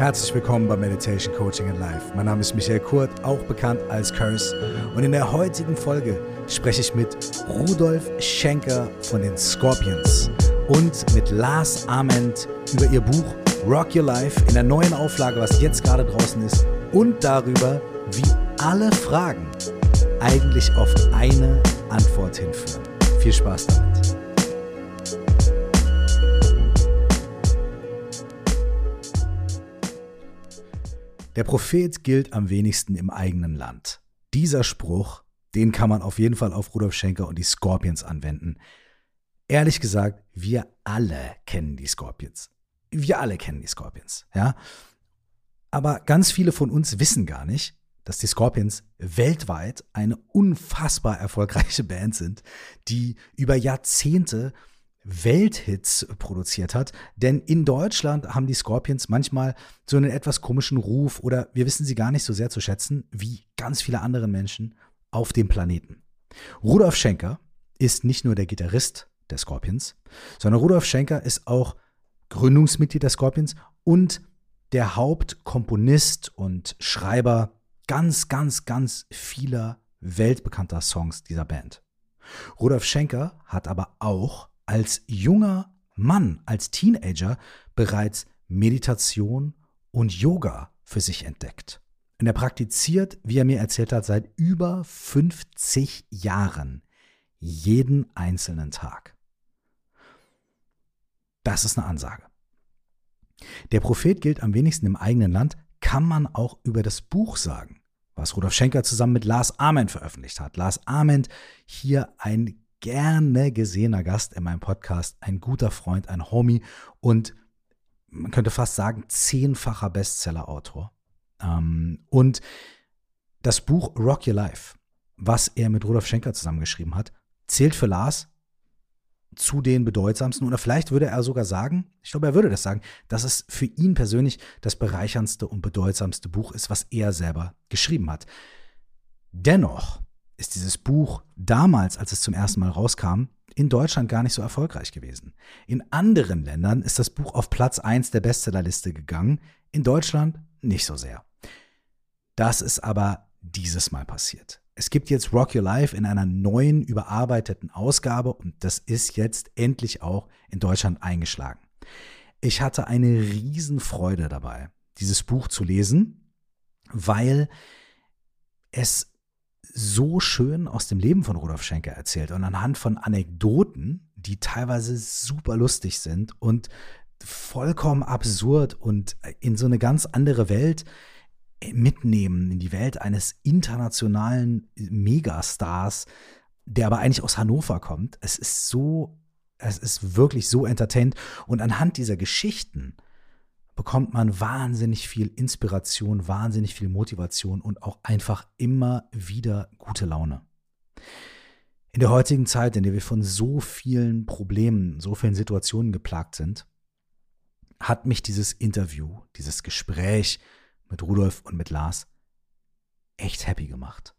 Herzlich willkommen bei Meditation Coaching in Life. Mein Name ist Michael Kurt, auch bekannt als Curse. Und in der heutigen Folge spreche ich mit Rudolf Schenker von den Scorpions und mit Lars Ament über ihr Buch Rock Your Life in der neuen Auflage, was jetzt gerade draußen ist, und darüber, wie alle Fragen eigentlich auf eine Antwort hinführen. Viel Spaß damit. Der Prophet gilt am wenigsten im eigenen Land. Dieser Spruch, den kann man auf jeden Fall auf Rudolf Schenker und die Scorpions anwenden. Ehrlich gesagt, wir alle kennen die Scorpions. Wir alle kennen die Scorpions, ja. Aber ganz viele von uns wissen gar nicht, dass die Scorpions weltweit eine unfassbar erfolgreiche Band sind, die über Jahrzehnte Welthits produziert hat. Denn in Deutschland haben die Scorpions manchmal so einen etwas komischen Ruf oder wir wissen sie gar nicht so sehr zu schätzen wie ganz viele andere Menschen auf dem Planeten. Rudolf Schenker ist nicht nur der Gitarrist der Scorpions, sondern Rudolf Schenker ist auch Gründungsmitglied der Scorpions und der Hauptkomponist und Schreiber ganz, ganz, ganz vieler weltbekannter Songs dieser Band. Rudolf Schenker hat aber auch als junger Mann, als Teenager bereits Meditation und Yoga für sich entdeckt. Und er praktiziert, wie er mir erzählt hat, seit über 50 Jahren jeden einzelnen Tag. Das ist eine Ansage. Der Prophet gilt am wenigsten im eigenen Land, kann man auch über das Buch sagen, was Rudolf Schenker zusammen mit Lars Ament veröffentlicht hat. Lars Ament, hier ein gerne gesehener Gast in meinem Podcast, ein guter Freund, ein Homie und man könnte fast sagen, zehnfacher Bestseller-Autor. Ähm, und das Buch Rock Your Life, was er mit Rudolf Schenker zusammengeschrieben hat, zählt für Lars zu den bedeutsamsten oder vielleicht würde er sogar sagen, ich glaube, er würde das sagen, dass es für ihn persönlich das bereicherndste und bedeutsamste Buch ist, was er selber geschrieben hat. Dennoch ist dieses Buch damals, als es zum ersten Mal rauskam, in Deutschland gar nicht so erfolgreich gewesen. In anderen Ländern ist das Buch auf Platz 1 der Bestsellerliste gegangen, in Deutschland nicht so sehr. Das ist aber dieses Mal passiert. Es gibt jetzt Rock Your Life in einer neuen, überarbeiteten Ausgabe und das ist jetzt endlich auch in Deutschland eingeschlagen. Ich hatte eine Riesenfreude dabei, dieses Buch zu lesen, weil es so schön aus dem Leben von Rudolf Schenker erzählt und anhand von Anekdoten, die teilweise super lustig sind und vollkommen absurd und in so eine ganz andere Welt mitnehmen, in die Welt eines internationalen Megastars, der aber eigentlich aus Hannover kommt. Es ist so, es ist wirklich so entertained und anhand dieser Geschichten bekommt man wahnsinnig viel Inspiration, wahnsinnig viel Motivation und auch einfach immer wieder gute Laune. In der heutigen Zeit, in der wir von so vielen Problemen, so vielen Situationen geplagt sind, hat mich dieses Interview, dieses Gespräch mit Rudolf und mit Lars echt happy gemacht.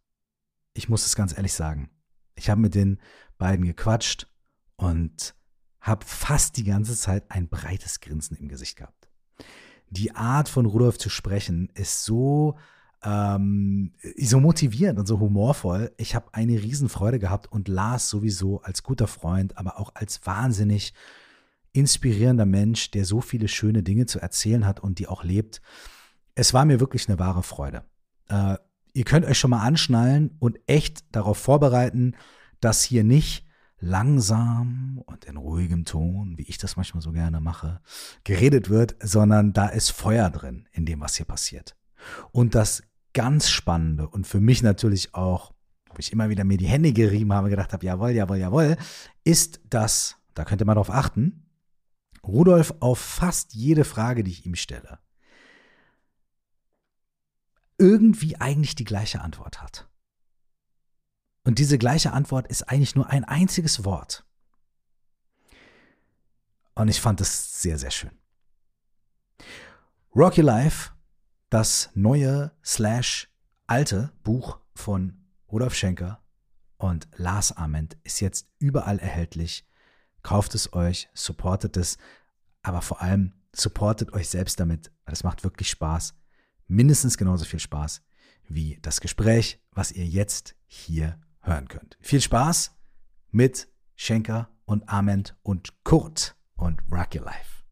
Ich muss es ganz ehrlich sagen. Ich habe mit den beiden gequatscht und habe fast die ganze Zeit ein breites Grinsen im Gesicht gehabt die Art von Rudolf zu sprechen ist so, ähm, so motivierend und so humorvoll. Ich habe eine Riesenfreude gehabt und Lars sowieso als guter Freund, aber auch als wahnsinnig inspirierender Mensch, der so viele schöne Dinge zu erzählen hat und die auch lebt. Es war mir wirklich eine wahre Freude. Äh, ihr könnt euch schon mal anschnallen und echt darauf vorbereiten, dass hier nicht langsam und in ruhigem Ton, wie ich das manchmal so gerne mache, geredet wird, sondern da ist Feuer drin in dem, was hier passiert. Und das ganz Spannende und für mich natürlich auch, wo ich immer wieder mir die Hände gerieben habe, gedacht habe, jawohl, jawohl, jawohl, ist das, da könnt ihr mal drauf achten, Rudolf auf fast jede Frage, die ich ihm stelle, irgendwie eigentlich die gleiche Antwort hat. Und diese gleiche Antwort ist eigentlich nur ein einziges Wort. Und ich fand es sehr, sehr schön. Rocky Life, das neue slash alte Buch von Rudolf Schenker und Lars Ament, ist jetzt überall erhältlich. Kauft es euch, supportet es, aber vor allem supportet euch selbst damit, weil es macht wirklich Spaß. Mindestens genauso viel Spaß wie das Gespräch, was ihr jetzt hier hören könnt. Viel Spaß mit Schenker und Ament und Kurt und Rock Your Life.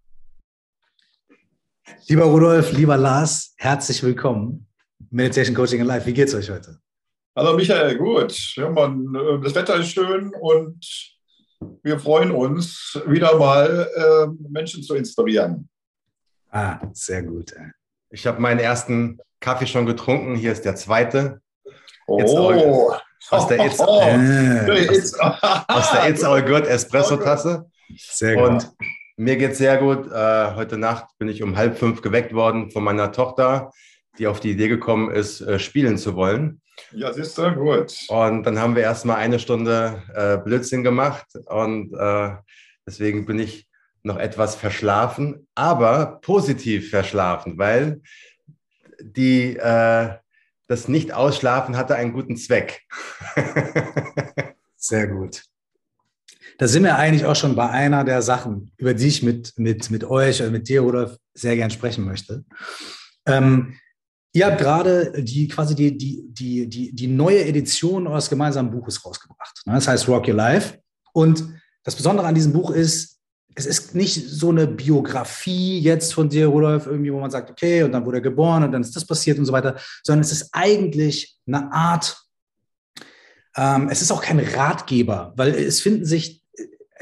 Lieber Rudolf, lieber Lars, herzlich willkommen. Meditation Coaching in Life. Wie geht's euch heute? Hallo Michael, gut. Ja, man, äh, das Wetter ist schön und wir freuen uns, wieder mal äh, Menschen zu inspirieren. Ah, sehr gut. Ich habe meinen ersten Kaffee schon getrunken. Hier ist der zweite. oh, aus der It's, oh, aus, aus der It's All Good Espresso-Tasse. Sehr gut. Und mir geht es sehr gut. Äh, heute Nacht bin ich um halb fünf geweckt worden von meiner Tochter, die auf die Idee gekommen ist, äh, spielen zu wollen. Ja, siehst du, gut. Und dann haben wir erstmal eine Stunde äh, Blödsinn gemacht und äh, deswegen bin ich noch etwas verschlafen, aber positiv verschlafen, weil die, äh, das Nicht-Ausschlafen hatte einen guten Zweck. Sehr gut. Da sind wir eigentlich auch schon bei einer der Sachen, über die ich mit, mit, mit euch oder mit dir, Rudolf, sehr gern sprechen möchte. Ähm, Ihr habt gerade die quasi die, die, die, die, die neue Edition eures gemeinsamen Buches rausgebracht. Das heißt Rock Your Life. Und das Besondere an diesem Buch ist, es ist nicht so eine Biografie jetzt von dir, Rudolf, irgendwie, wo man sagt, okay, und dann wurde er geboren und dann ist das passiert und so weiter, sondern es ist eigentlich eine Art, ähm, es ist auch kein Ratgeber, weil es finden sich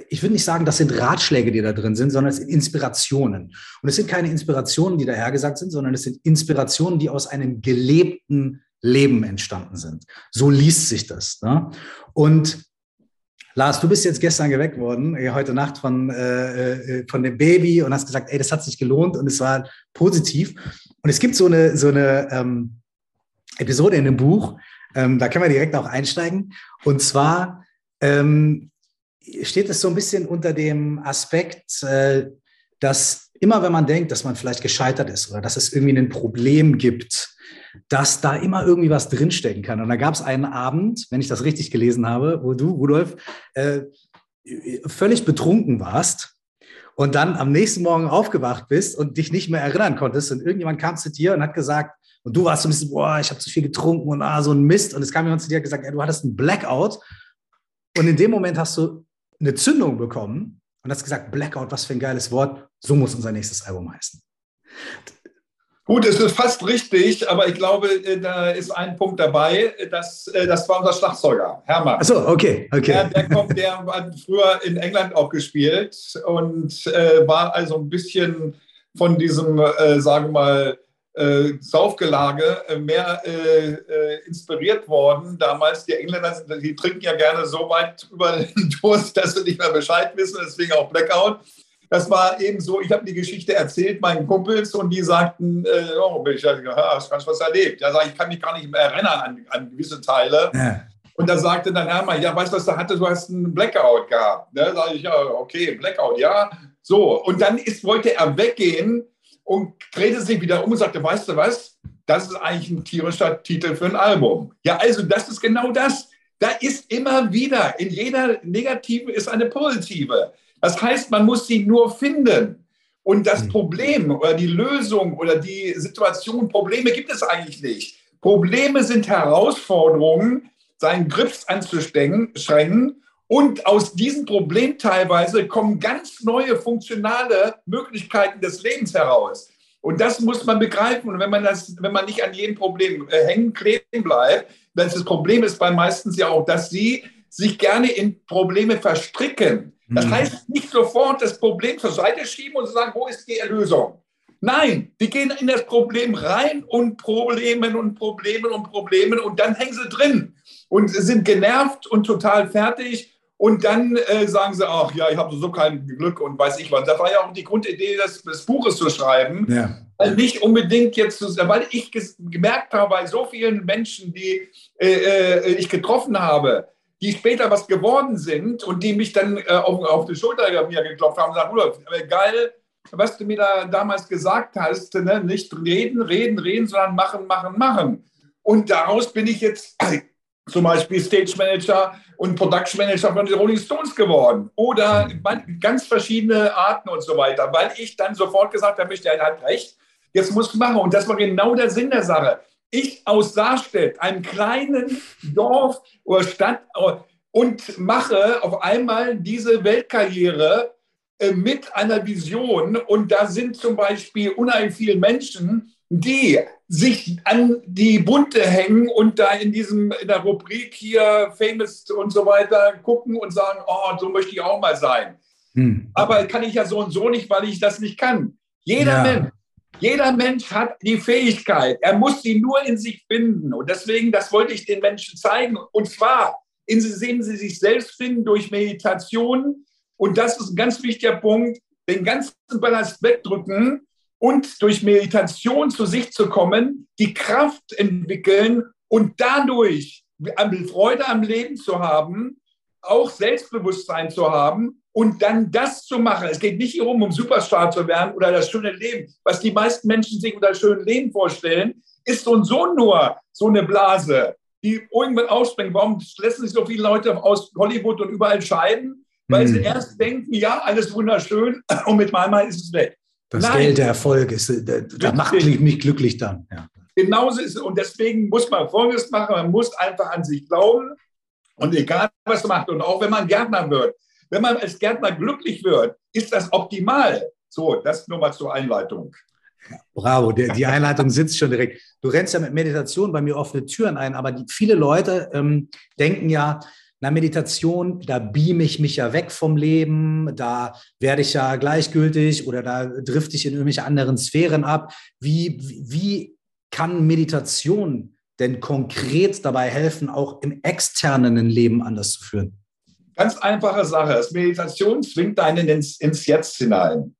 ich würde nicht sagen, das sind Ratschläge, die da drin sind, sondern es sind Inspirationen. Und es sind keine Inspirationen, die dahergesagt sind, sondern es sind Inspirationen, die aus einem gelebten Leben entstanden sind. So liest sich das. Ne? Und Lars, du bist jetzt gestern geweckt worden, äh, heute Nacht von, äh, äh, von dem Baby und hast gesagt, ey, das hat sich gelohnt und es war positiv. Und es gibt so eine, so eine ähm, Episode in dem Buch, ähm, da können wir direkt auch einsteigen. Und zwar ähm, steht es so ein bisschen unter dem Aspekt, äh, dass immer wenn man denkt, dass man vielleicht gescheitert ist oder dass es irgendwie ein Problem gibt, dass da immer irgendwie was drinstecken kann. Und da gab es einen Abend, wenn ich das richtig gelesen habe, wo du, Rudolf, äh, völlig betrunken warst und dann am nächsten Morgen aufgewacht bist und dich nicht mehr erinnern konntest und irgendjemand kam zu dir und hat gesagt, und du warst so ein bisschen, boah, ich habe zu viel getrunken und ah, so ein Mist. Und es kam jemand zu dir und gesagt, ja, du hattest einen Blackout. Und in dem Moment hast du eine Zündung bekommen und hast gesagt, Blackout, was für ein geiles Wort, so muss unser nächstes Album heißen. Gut, es ist fast richtig, aber ich glaube, äh, da ist ein Punkt dabei. Das, äh, das war unser Schlagzeuger, Hermann. Achso, okay, okay. Der, der, kommt, der hat früher in England auch gespielt und äh, war also ein bisschen von diesem, äh, sagen wir mal, äh, Saufgelage äh, mehr äh, äh, inspiriert worden. Damals, die Engländer, die trinken ja gerne so weit über den Durst, dass sie nicht mehr Bescheid wissen, deswegen auch Blackout. Das war eben so, ich habe die Geschichte erzählt meinen Kumpels und die sagten, äh, oh, ich ja, hast ganz was erlebt. Ja, sag, ich kann mich gar nicht mehr erinnern an, an gewisse Teile. Ja. Und da sagte dann Hermann, ja, weißt du, was du hattest? Du hast einen Blackout gehabt. Da sage ich, ja, okay, Blackout, ja. So, und dann ist, wollte er weggehen und drehte sich wieder um und sagte, weißt du was, das ist eigentlich ein tierischer Titel für ein Album. Ja, also das ist genau das. Da ist immer wieder, in jeder Negative ist eine positive. Das heißt, man muss sie nur finden. Und das hm. Problem oder die Lösung oder die Situation, Probleme gibt es eigentlich nicht. Probleme sind Herausforderungen, seinen Griff anzuschränken und aus diesem Problem teilweise kommen ganz neue funktionale Möglichkeiten des Lebens heraus. Und das muss man begreifen. Und wenn man, das, wenn man nicht an jedem Problem äh, hängen, kleben bleibt, dann ist das Problem ist bei meistens ja auch, dass sie sich gerne in Probleme verstricken. Das mhm. heißt, nicht sofort das Problem zur Seite schieben und sagen, wo ist die Erlösung? Nein, die gehen in das Problem rein und Problemen und Problemen und Problemen und dann hängen sie drin und sind genervt und total fertig und dann äh, sagen sie auch, ja, ich habe so kein Glück und weiß ich was. Das war ja auch die Grundidee des, des Buches zu schreiben. Ja. Also nicht unbedingt jetzt, zu, weil ich gemerkt habe, bei so vielen Menschen, die äh, äh, ich getroffen habe, die später was geworden sind und die mich dann äh, auf, auf die Schulter mir geklopft haben und gesagt, Rudolf, geil, was du mir da damals gesagt hast, ne? nicht reden, reden, reden, sondern machen, machen, machen. Und daraus bin ich jetzt zum Beispiel Stage Manager und Production Manager von den Rolling Stones geworden. Oder ganz verschiedene Arten und so weiter, weil ich dann sofort gesagt habe, er hat recht, jetzt muss ich machen. Und das war genau der Sinn der Sache. Ich aus Saarstedt, einem kleinen Dorf oder Stadt, und mache auf einmal diese Weltkarriere äh, mit einer Vision. Und da sind zum Beispiel unheimlich viele Menschen, die sich an die Bunte hängen und da in diesem in der Rubrik hier Famous und so weiter gucken und sagen, oh, so möchte ich auch mal sein. Hm. Aber kann ich ja so und so nicht, weil ich das nicht kann. Jeder ja. Mensch, jeder Mensch hat die Fähigkeit. Er muss sie nur in sich finden. Und deswegen, das wollte ich den Menschen zeigen. Und zwar, indem sie sich selbst finden durch Meditation. Und das ist ein ganz wichtiger Punkt, den ganzen Ballast wegdrücken und durch Meditation zu sich zu kommen, die Kraft entwickeln und dadurch Freude am Leben zu haben, auch Selbstbewusstsein zu haben und dann das zu machen. Es geht nicht darum, um Superstar zu werden oder das schöne Leben. Was die meisten Menschen sich unter schönem Leben vorstellen, ist so und so nur so eine Blase, die irgendwann ausspringt. Warum lassen sich so viele Leute aus Hollywood und überall scheiden? Weil hm. sie erst denken, ja, alles wunderschön und mit einmal ist es weg. Das Nein. Geld, der Erfolg, ist, äh, da macht mich glücklich dann. Ja. Genauso ist es. Und deswegen muss man Folgendes machen: Man muss einfach an sich glauben. Und egal, was man macht, und auch wenn man Gärtner wird, wenn man als Gärtner glücklich wird, ist das optimal. So, das nur mal zur Einleitung. Bravo, der, die Einleitung sitzt schon direkt. Du rennst ja mit Meditation bei mir offene Türen ein, aber die, viele Leute ähm, denken ja, na, Meditation, da beame ich mich ja weg vom Leben, da werde ich ja gleichgültig oder da drifte ich in irgendwelche anderen Sphären ab. Wie, wie kann Meditation denn konkret dabei helfen, auch im externen Leben anders zu führen? Ganz einfache Sache. Das Meditation zwingt einen ins, ins Jetzt hinein.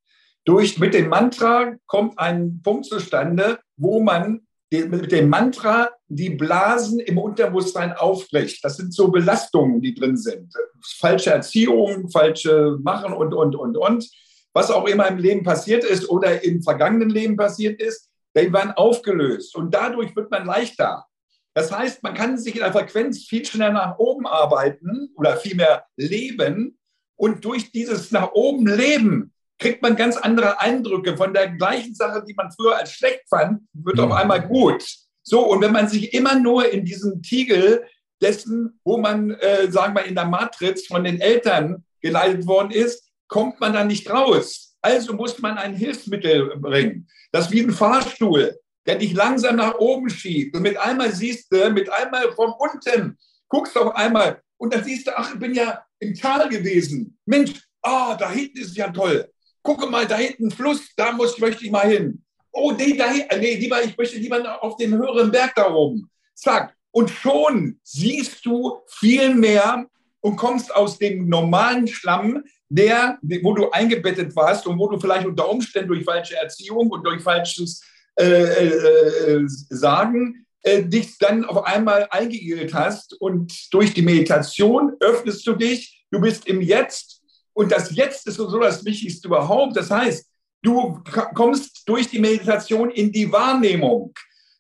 Durch, mit dem Mantra kommt ein Punkt zustande, wo man mit dem Mantra die Blasen im Unterbewusstsein aufbricht. Das sind so Belastungen, die drin sind. Falsche Erziehung, falsche Machen und, und, und, und. Was auch immer im Leben passiert ist oder im vergangenen Leben passiert ist, die werden aufgelöst. Und dadurch wird man leichter. Das heißt, man kann sich in der Frequenz viel schneller nach oben arbeiten oder vielmehr leben. Und durch dieses nach oben Leben kriegt man ganz andere Eindrücke von der gleichen Sache, die man früher als schlecht fand, wird auf einmal gut. So, und wenn man sich immer nur in diesem Tiegel dessen, wo man, äh, sagen wir, in der Matrix von den Eltern geleitet worden ist, kommt man da nicht raus. Also muss man ein Hilfsmittel bringen. Das ist wie ein Fahrstuhl, der dich langsam nach oben schiebt. Und mit einmal siehst du, mit einmal von unten, guckst du auf einmal und dann siehst du, ach, ich bin ja im Tal gewesen. Mensch, ah, oh, da hinten ist ja toll gucke mal, da hinten Fluss, da muss, möchte ich mal hin. Oh, nee, da, nee, lieber, ich möchte lieber auf den höheren Berg da oben. Zack. Und schon siehst du viel mehr und kommst aus dem normalen Schlamm, der, wo du eingebettet warst und wo du vielleicht unter Umständen durch falsche Erziehung und durch falsches äh, äh, äh Sagen äh, dich dann auf einmal eingeigelt hast. Und durch die Meditation öffnest du dich, du bist im Jetzt und das Jetzt ist so das Wichtigste überhaupt. Das heißt, du kommst durch die Meditation in die Wahrnehmung.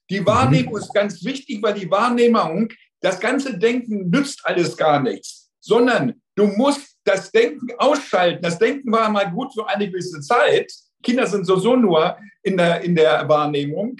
Die Wahrnehmung mhm. ist ganz wichtig, weil die Wahrnehmung, das ganze Denken nützt alles gar nichts, sondern du musst das Denken ausschalten. Das Denken war mal gut für eine gewisse Zeit. Kinder sind sowieso nur in der, in der Wahrnehmung,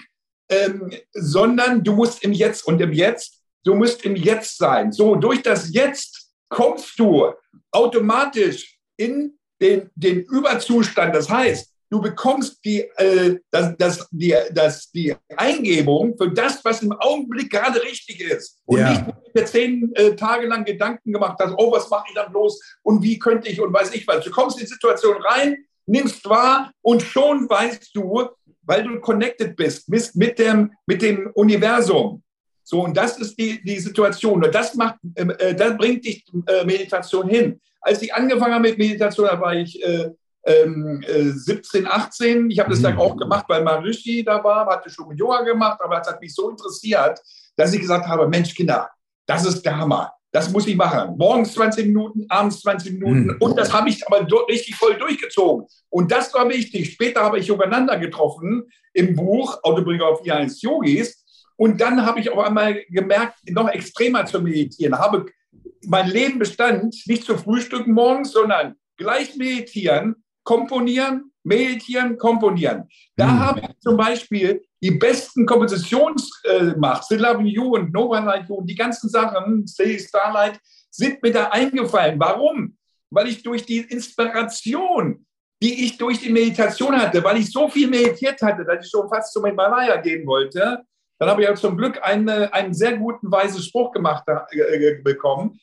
ähm, sondern du musst im Jetzt und im Jetzt, du musst im Jetzt sein. So, durch das Jetzt kommst du automatisch in den, den Überzustand. Das heißt, du bekommst die, äh, das, das, die, das, die Eingebung für das, was im Augenblick gerade richtig ist. Und ja. nicht, wo du dir zehn äh, Tage lang Gedanken gemacht hast, oh, was mache ich dann bloß und wie könnte ich und weiß ich was. Du kommst in die Situation rein, nimmst wahr und schon weißt du, weil du connected bist mit, mit, dem, mit dem Universum. So, und das ist die, die Situation. Und das macht, ähm, äh, das bringt dich äh, Meditation hin. Als ich angefangen habe mit Meditation, da war ich äh, ähm, 17, äh, 18. Ich habe das dann mhm. auch gemacht, weil Marishi da war, hatte schon Yoga gemacht, aber es hat mich so interessiert, dass ich gesagt habe, Mensch, Kinder, das ist der Hammer. Das muss ich machen. Morgens 20 Minuten, abends 20 Minuten. Mhm. Und das habe ich aber richtig voll durchgezogen. Und das war wichtig. Später habe ich Yogananda getroffen im Buch Autobiografie eines Yogis. Und dann habe ich auf einmal gemerkt, noch extremer zu meditieren. Habe mein Leben bestand nicht zu frühstücken morgens, sondern gleich meditieren, komponieren, meditieren, komponieren. Da mhm. habe ich zum Beispiel die besten Kompositionsmacht, äh, Still You und Nova Light You und die ganzen Sachen, Stay Starlight, sind mir da eingefallen. Warum? Weil ich durch die Inspiration, die ich durch die Meditation hatte, weil ich so viel meditiert hatte, dass ich schon fast zum Himalaya gehen wollte, dann habe ich ja zum Glück eine, einen sehr guten, weisen Spruch gemacht äh, äh bekommen.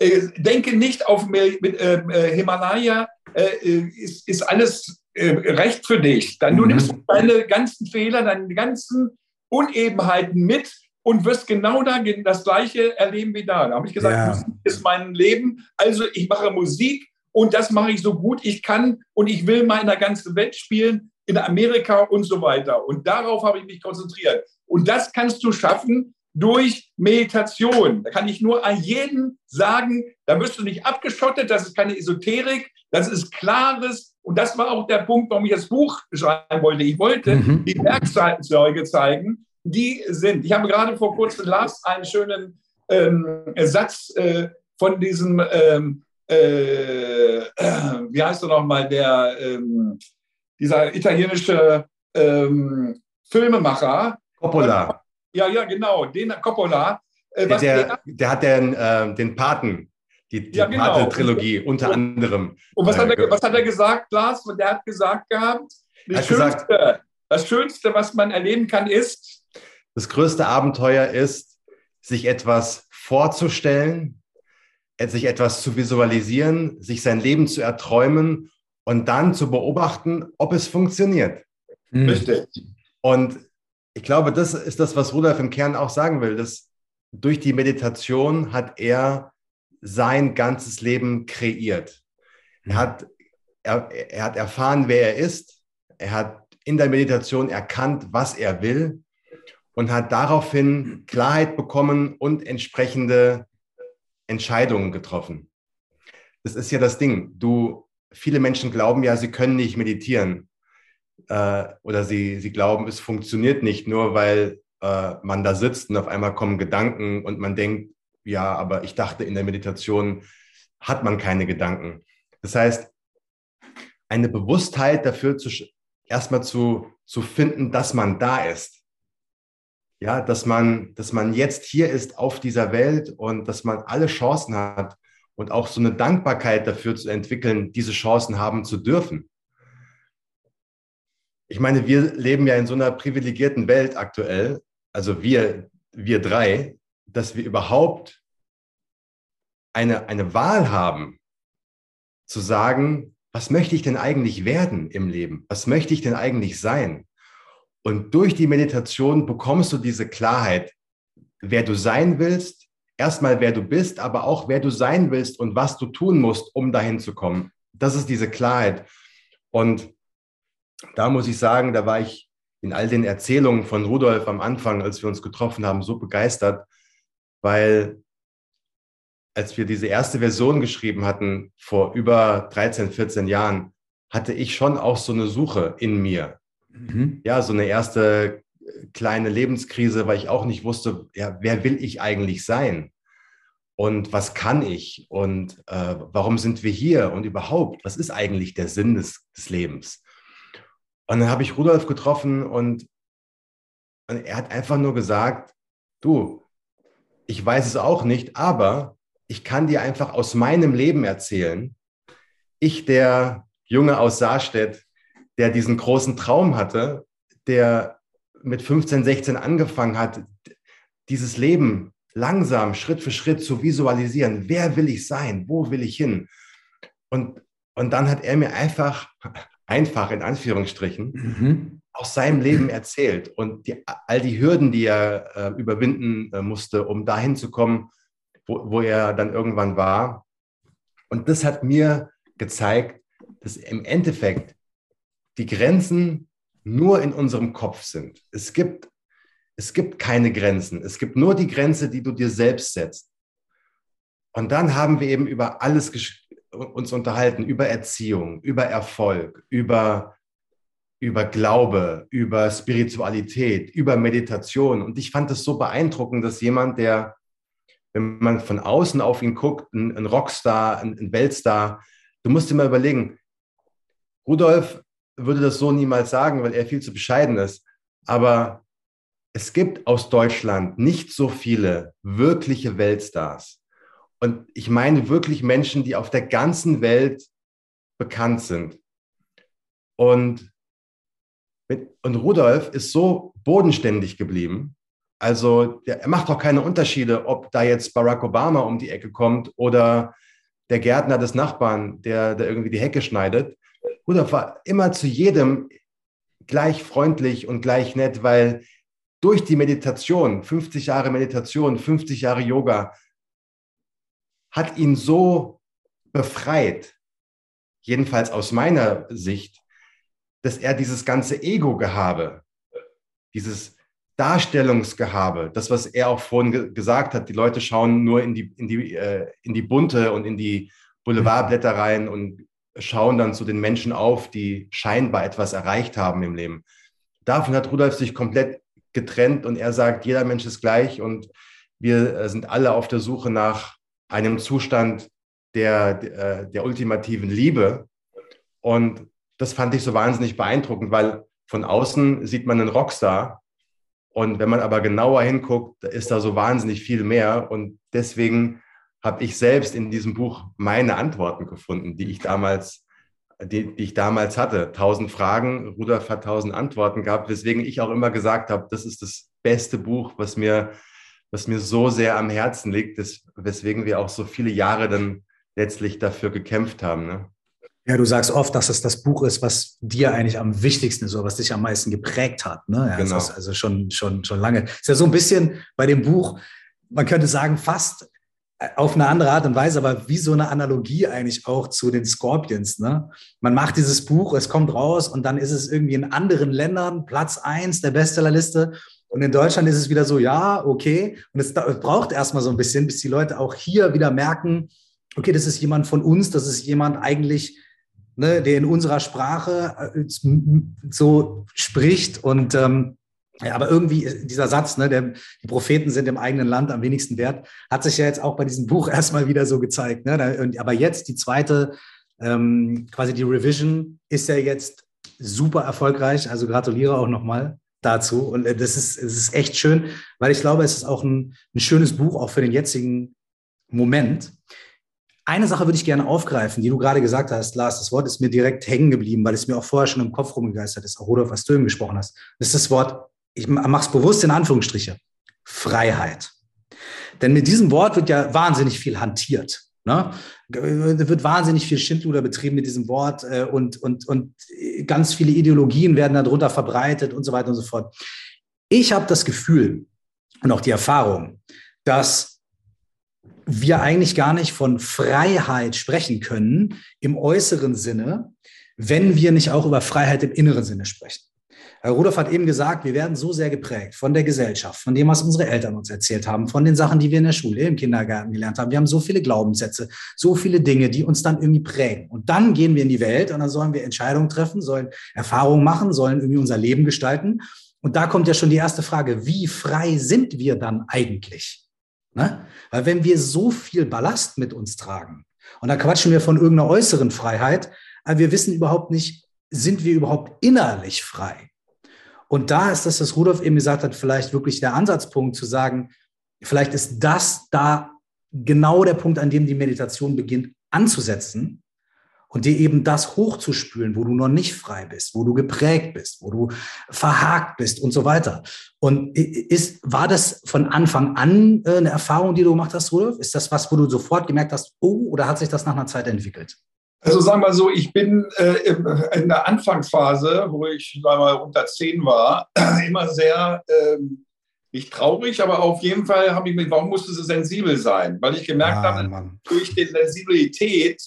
Äh, denke nicht auf mit, ähm, äh, Himalaya, äh, ist, ist alles äh, recht für dich. Dann du mhm. nimmst deine ganzen Fehler, deine ganzen Unebenheiten mit und wirst genau da das Gleiche erleben wie da. Da habe ich gesagt, ja. Musik ist mein Leben. Also ich mache Musik und das mache ich so gut ich kann und ich will mal in der ganzen Welt spielen, in Amerika und so weiter. Und darauf habe ich mich konzentriert. Und das kannst du schaffen durch Meditation. Da kann ich nur an jeden sagen, da wirst du nicht abgeschottet, das ist keine Esoterik, das ist klares. Und das war auch der Punkt, warum ich das Buch schreiben wollte. Ich wollte mhm. die Werkzeuge zeigen, die sind. Ich habe gerade vor kurzem Lars einen schönen ähm, Satz äh, von diesem, ähm, äh, äh, wie heißt er nochmal, der, ähm, dieser italienische ähm, Filmemacher. Coppola. Ja, ja, genau, den Coppola. Äh, der, der, der, hat den, äh, den Paten, die, die ja, genau. Pate-Trilogie unter und, anderem. Und was, äh, hat er, was hat er gesagt, Lars? Der hat gesagt gehabt, das Schönste, gesagt, das Schönste, was man erleben kann, ist. Das größte Abenteuer ist, sich etwas vorzustellen, sich etwas zu visualisieren, sich sein Leben zu erträumen und dann zu beobachten, ob es funktioniert. Richtig. Und ich glaube, das ist das, was Rudolf im Kern auch sagen will, dass durch die Meditation hat er sein ganzes Leben kreiert. Er hat, er, er hat erfahren, wer er ist. Er hat in der Meditation erkannt, was er will und hat daraufhin Klarheit bekommen und entsprechende Entscheidungen getroffen. Das ist ja das Ding. Du, viele Menschen glauben ja, sie können nicht meditieren äh, oder sie, sie glauben, es funktioniert nicht, nur weil äh, man da sitzt und auf einmal kommen Gedanken und man denkt, ja, aber ich dachte, in der Meditation hat man keine Gedanken. Das heißt, eine Bewusstheit dafür zu, erstmal zu, zu finden, dass man da ist. Ja, dass man, dass man jetzt hier ist auf dieser Welt und dass man alle Chancen hat und auch so eine Dankbarkeit dafür zu entwickeln, diese Chancen haben zu dürfen ich meine, wir leben ja in so einer privilegierten Welt aktuell, also wir, wir drei, dass wir überhaupt eine, eine Wahl haben, zu sagen, was möchte ich denn eigentlich werden im Leben? Was möchte ich denn eigentlich sein? Und durch die Meditation bekommst du diese Klarheit, wer du sein willst, erstmal wer du bist, aber auch wer du sein willst und was du tun musst, um dahin zu kommen. Das ist diese Klarheit. Und da muss ich sagen, da war ich in all den Erzählungen von Rudolf am Anfang, als wir uns getroffen haben, so begeistert, weil als wir diese erste Version geschrieben hatten, vor über 13, 14 Jahren, hatte ich schon auch so eine Suche in mir. Mhm. Ja, so eine erste kleine Lebenskrise, weil ich auch nicht wusste, ja, wer will ich eigentlich sein? Und was kann ich? Und äh, warum sind wir hier? Und überhaupt, was ist eigentlich der Sinn des, des Lebens? Und dann habe ich Rudolf getroffen und, und er hat einfach nur gesagt, du, ich weiß es auch nicht, aber ich kann dir einfach aus meinem Leben erzählen. Ich, der Junge aus Saarstedt, der diesen großen Traum hatte, der mit 15, 16 angefangen hat, dieses Leben langsam, Schritt für Schritt zu visualisieren. Wer will ich sein? Wo will ich hin? Und, und dann hat er mir einfach einfach in Anführungsstrichen mhm. aus seinem Leben erzählt und die, all die Hürden, die er äh, überwinden äh, musste, um dahin zu kommen, wo, wo er dann irgendwann war. Und das hat mir gezeigt, dass im Endeffekt die Grenzen nur in unserem Kopf sind. Es gibt, es gibt keine Grenzen. Es gibt nur die Grenze, die du dir selbst setzt. Und dann haben wir eben über alles uns unterhalten über Erziehung, über Erfolg, über über Glaube, über Spiritualität, über Meditation. Und ich fand es so beeindruckend, dass jemand, der, wenn man von außen auf ihn guckt, ein, ein Rockstar, ein, ein Weltstar, du musst dir mal überlegen, Rudolf würde das so niemals sagen, weil er viel zu bescheiden ist. Aber es gibt aus Deutschland nicht so viele wirkliche Weltstars. Und ich meine wirklich Menschen, die auf der ganzen Welt bekannt sind. Und, und Rudolf ist so bodenständig geblieben. Also der, er macht auch keine Unterschiede, ob da jetzt Barack Obama um die Ecke kommt oder der Gärtner des Nachbarn, der, der irgendwie die Hecke schneidet. Rudolf war immer zu jedem gleich freundlich und gleich nett, weil durch die Meditation, 50 Jahre Meditation, 50 Jahre Yoga, hat ihn so befreit, jedenfalls aus meiner Sicht, dass er dieses ganze Ego-Gehabe, dieses Darstellungsgehabe, das, was er auch vorhin ge gesagt hat, die Leute schauen nur in die, in die, äh, in die Bunte und in die Boulevardblätter rein und schauen dann zu den Menschen auf, die scheinbar etwas erreicht haben im Leben. Davon hat Rudolf sich komplett getrennt und er sagt, jeder Mensch ist gleich und wir äh, sind alle auf der Suche nach einem Zustand der, der, der ultimativen Liebe. Und das fand ich so wahnsinnig beeindruckend, weil von außen sieht man einen Rockstar. Und wenn man aber genauer hinguckt, ist da so wahnsinnig viel mehr. Und deswegen habe ich selbst in diesem Buch meine Antworten gefunden, die ich damals, die, die ich damals hatte. Tausend Fragen, Rudolf hat tausend Antworten gehabt, weswegen ich auch immer gesagt habe, das ist das beste Buch, was mir, was mir so sehr am Herzen liegt, das, weswegen wir auch so viele Jahre dann letztlich dafür gekämpft haben. Ne? Ja, du sagst oft, dass es das Buch ist, was dir eigentlich am wichtigsten ist oder was dich am meisten geprägt hat. Ne? Ja, genau. also schon, schon, schon lange. Ist ja so ein bisschen bei dem Buch, man könnte sagen, fast auf eine andere Art und Weise, aber wie so eine Analogie eigentlich auch zu den Scorpions. Ne? Man macht dieses Buch, es kommt raus und dann ist es irgendwie in anderen Ländern Platz eins der Bestsellerliste. Und in Deutschland ist es wieder so, ja, okay. Und es braucht erstmal so ein bisschen, bis die Leute auch hier wieder merken, okay, das ist jemand von uns, das ist jemand eigentlich, ne, der in unserer Sprache äh, so spricht und ähm, ja, aber irgendwie dieser Satz, ne, der, die Propheten sind im eigenen Land am wenigsten wert, hat sich ja jetzt auch bei diesem Buch erstmal wieder so gezeigt. Ne? Aber jetzt die zweite, ähm, quasi die Revision ist ja jetzt super erfolgreich. Also gratuliere auch nochmal dazu. Und äh, das ist, das ist echt schön, weil ich glaube, es ist auch ein, ein schönes Buch, auch für den jetzigen Moment. Eine Sache würde ich gerne aufgreifen, die du gerade gesagt hast, Lars. Das Wort ist mir direkt hängen geblieben, weil es mir auch vorher schon im Kopf rumgegeistert ist, auch Rudolf, was du eben gesprochen hast. Das ist das Wort ich mache es bewusst in Anführungsstriche, Freiheit. Denn mit diesem Wort wird ja wahnsinnig viel hantiert. Ne? Da wird wahnsinnig viel Schindluder betrieben mit diesem Wort äh, und, und, und ganz viele Ideologien werden darunter verbreitet und so weiter und so fort. Ich habe das Gefühl und auch die Erfahrung, dass wir eigentlich gar nicht von Freiheit sprechen können im äußeren Sinne, wenn wir nicht auch über Freiheit im inneren Sinne sprechen. Herr Rudolf hat eben gesagt, wir werden so sehr geprägt von der Gesellschaft, von dem, was unsere Eltern uns erzählt haben, von den Sachen, die wir in der Schule, im Kindergarten gelernt haben. Wir haben so viele Glaubenssätze, so viele Dinge, die uns dann irgendwie prägen. Und dann gehen wir in die Welt und dann sollen wir Entscheidungen treffen, sollen Erfahrungen machen, sollen irgendwie unser Leben gestalten. Und da kommt ja schon die erste Frage, wie frei sind wir dann eigentlich? Ne? Weil wenn wir so viel Ballast mit uns tragen, und da quatschen wir von irgendeiner äußeren Freiheit, aber wir wissen überhaupt nicht, sind wir überhaupt innerlich frei? Und da ist das, was Rudolf eben gesagt hat, vielleicht wirklich der Ansatzpunkt zu sagen, vielleicht ist das da genau der Punkt, an dem die Meditation beginnt anzusetzen und dir eben das hochzuspülen, wo du noch nicht frei bist, wo du geprägt bist, wo du verhakt bist und so weiter. Und ist, war das von Anfang an äh, eine Erfahrung, die du gemacht hast, Rudolf? Ist das was, wo du sofort gemerkt hast, oh, oder hat sich das nach einer Zeit entwickelt? Also sagen wir so, ich bin äh, in der Anfangsphase, wo ich sagen wir, unter zehn war, immer sehr, äh, nicht traurig, aber auf jeden Fall habe ich mir, warum musste sie sensibel sein? Weil ich gemerkt ah, habe, Mann. durch die Sensibilität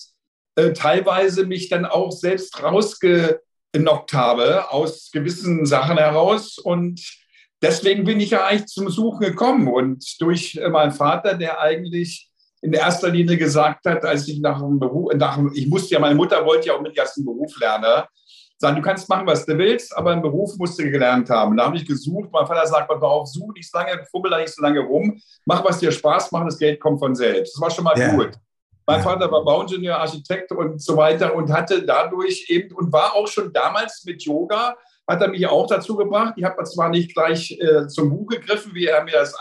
äh, teilweise mich dann auch selbst rausgenockt habe aus gewissen Sachen heraus und deswegen bin ich ja eigentlich zum Suchen gekommen und durch äh, meinen Vater, der eigentlich in erster Linie gesagt hat, als ich nach dem Beruf, nach, ich musste ja, meine Mutter wollte ja unbedingt erst einen Beruf lernen, sagen, du kannst machen, was du willst, aber einen Beruf musst du gelernt haben. Da habe ich gesucht. Mein Vater sagt, pass auf, such nicht so lange, fummel da nicht so lange rum, mach, was dir Spaß macht, das Geld kommt von selbst. Das war schon mal yeah. gut. Mein ja. Vater war Bauingenieur, Architekt und so weiter und hatte dadurch eben und war auch schon damals mit Yoga, hat er mich auch dazu gebracht. Ich habe zwar nicht gleich äh, zum Buch gegriffen, wie er mir das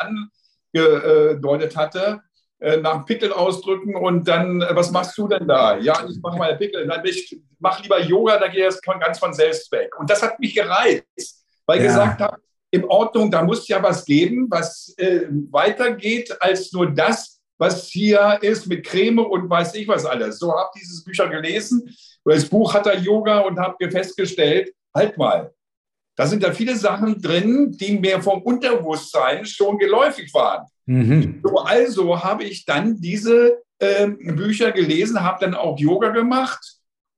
angedeutet hatte, äh, nach Pickel ausdrücken und dann, äh, was machst du denn da? Ja, ich mache meine Pickel. Dann ich mach lieber Yoga, da geht es ganz von selbst weg. Und das hat mich gereizt, weil ich ja. gesagt habe, in Ordnung, da muss ja was geben, was äh, weitergeht als nur das, was hier ist mit Creme und weiß ich was alles. So habe ich dieses Bücher gelesen. Das Buch hat er Yoga und habe festgestellt, halt mal, da sind da viele Sachen drin, die mir vom Unterbewusstsein schon geläufig waren. Mhm. So, also habe ich dann diese äh, Bücher gelesen, habe dann auch Yoga gemacht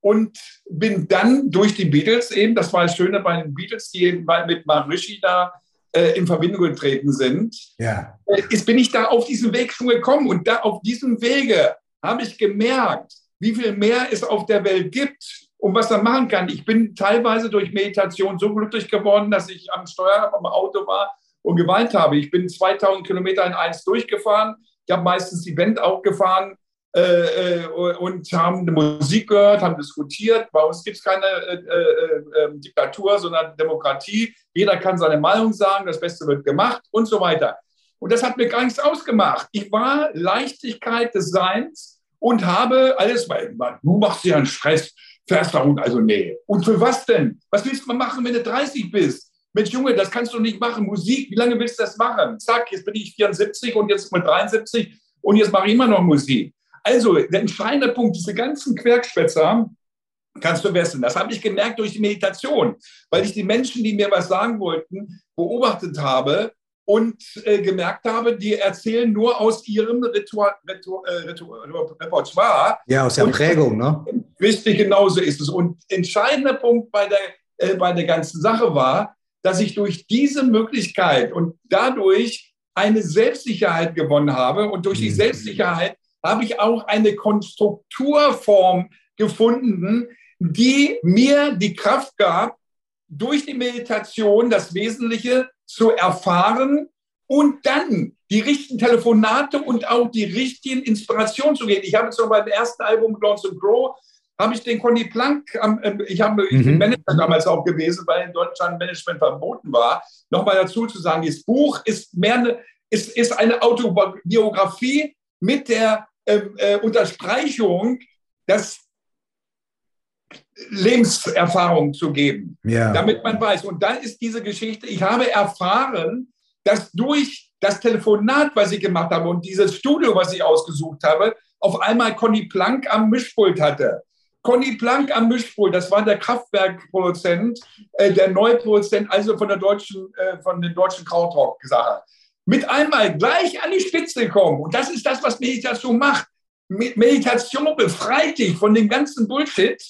und bin dann durch die Beatles eben, das war das Schöne bei den Beatles, die eben mit Maharishi da äh, in Verbindung getreten sind, ja. äh, ist, bin ich da auf diesen Weg schon gekommen. Und da auf diesem Wege habe ich gemerkt, wie viel mehr es auf der Welt gibt und was man machen kann. Ich bin teilweise durch Meditation so glücklich geworden, dass ich am Steuer am Auto war und geweint habe. Ich bin 2000 Kilometer in eins durchgefahren. Ich habe meistens die Band auch gefahren äh, äh, und haben Musik gehört, haben diskutiert. Bei uns gibt es keine äh, äh, ähm, Diktatur, sondern Demokratie. Jeder kann seine Meinung sagen, das Beste wird gemacht und so weiter. Und das hat mir gar nichts ausgemacht. Ich war Leichtigkeit des Seins und habe alles, weil du machst ja einen Stress, fährst da runter. Also nee. Und für was denn? Was willst du machen, wenn du 30 bist? Mensch, Junge, das kannst du nicht machen. Musik, wie lange willst du das machen? Zack, jetzt bin ich 74 und jetzt mit 73 und jetzt mache ich immer noch Musik. Also, der entscheidende Punkt, diese ganzen Querschwätzer, kannst du wissen. Das habe ich gemerkt durch die Meditation, weil ich die Menschen, die mir was sagen wollten, beobachtet habe und äh, gemerkt habe, die erzählen nur aus ihrem Ritual, Ritual, äh, Ritual, Repertoire. Ja, aus der und, Prägung, ne? Richtig, genauso ist es. Und entscheidender Punkt bei der, äh, bei der ganzen Sache war, dass ich durch diese Möglichkeit und dadurch eine Selbstsicherheit gewonnen habe. Und durch die mhm. Selbstsicherheit habe ich auch eine Konstrukturform gefunden, die mir die Kraft gab, durch die Meditation das Wesentliche zu erfahren und dann die richtigen Telefonate und auch die richtigen Inspirationen zu geben. Ich habe zum beim ersten Album Dawns and Grow habe ich den Conny Plank, äh, ich, habe, mhm. ich bin Manager damals auch gewesen, weil in Deutschland Management verboten war. Nochmal dazu zu sagen, das Buch ist mehr eine, ist, ist eine Autobiografie mit der äh, äh, Unterstreichung, dass Lebenserfahrung zu geben, ja. damit man weiß. Und dann ist diese Geschichte, ich habe erfahren, dass durch das Telefonat, was ich gemacht habe und dieses Studio, was ich ausgesucht habe, auf einmal Conny Plank am Mischpult hatte. Conny Plank am Mischpult, das war der Kraftwerkproduzent, äh, der Neuproduzent, also von der deutschen, äh, von den deutschen Krautrock-Sache. Mit einmal gleich an die Spitze kommen. Und das ist das, was Meditation macht. Meditation befreit dich von dem ganzen Bullshit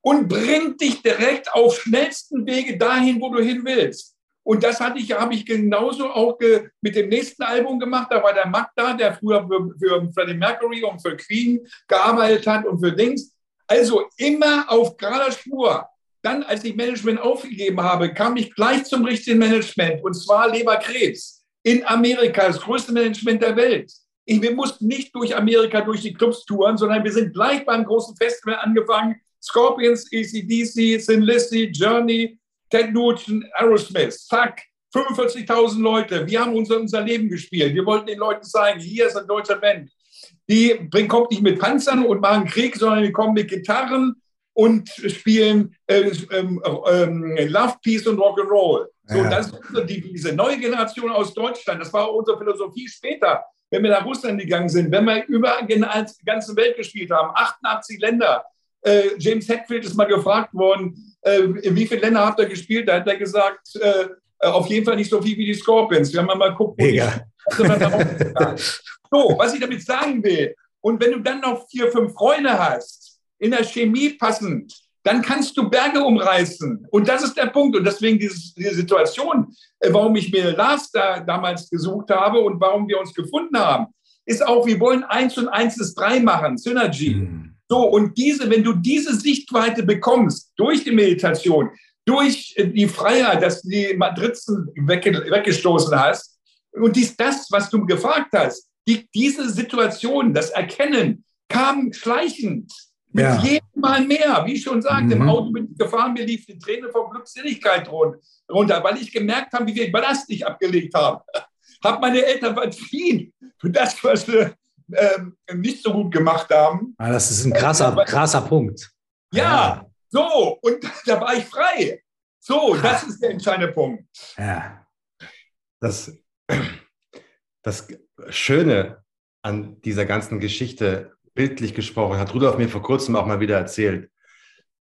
und bringt dich direkt auf schnellsten Wege dahin, wo du hin willst. Und das hatte ich, habe ich genauso auch ge, mit dem nächsten Album gemacht. Da war der Mac da, der früher für, für Freddie Mercury und für Queen gearbeitet hat und für Dings. Also immer auf gerader Spur. Dann, als ich Management aufgegeben habe, kam ich gleich zum richtigen Management und zwar Leberkrebs in Amerika, das größte Management der Welt. Ich, wir mussten nicht durch Amerika, durch die Clubs touren, sondern wir sind gleich beim großen Festival angefangen Scorpions, ACDC, Sin Lizzy, Journey, Ted Nugent, Aerosmith. Zack, 45.000 Leute. Wir haben unser, unser Leben gespielt. Wir wollten den Leuten zeigen, hier ist ein deutscher Band. Die bringen, kommt nicht mit Panzern und machen Krieg, sondern die kommen mit Gitarren und spielen äh, ähm, äh, Love, Peace und Rock'n'Roll. So, ja. das ist unsere Devise. Neue Generation aus Deutschland. Das war unsere Philosophie später, wenn wir nach Russland gegangen sind, wenn wir über die ganze Welt gespielt haben, 88 Länder, äh, James Hetfield ist mal gefragt worden, äh, in wie viele Länder habt ihr gespielt? Da hat er gesagt, äh, auf jeden Fall nicht so viel wie die Scorpions. Wir haben mal geguckt, wo ja. So, was ich damit sagen will, und wenn du dann noch vier, fünf Freunde hast, in der Chemie passend, dann kannst du Berge umreißen. Und das ist der Punkt. Und deswegen dieses, diese Situation, äh, warum ich mir Lars da damals gesucht habe und warum wir uns gefunden haben, ist auch, wir wollen eins und eins ist drei machen, Synergy. Mhm. So, und diese, wenn du diese Sichtweite bekommst durch die Meditation, durch die Freiheit, dass du die Matrizen wegge weggestoßen hast, und dies, das, was du gefragt hast, die, diese Situation, das Erkennen, kam schleichend. Mit ja. jedem Mal mehr, wie ich schon sagte, mhm. im Auto bin ich gefahren, mir lief die Träne vor Glückseligkeit runter, weil ich gemerkt habe, wie viel Ballast ich abgelegt habe. habe meine Eltern verziehen für das, was sie ähm, nicht so gut gemacht haben. Ah, das ist ein krasser, krasser Punkt. Ja, ja, so, und da war ich frei. So, das ist der entscheidende Punkt. Ja. Das, das Schöne an dieser ganzen Geschichte, bildlich gesprochen, hat Rudolf mir vor kurzem auch mal wieder erzählt,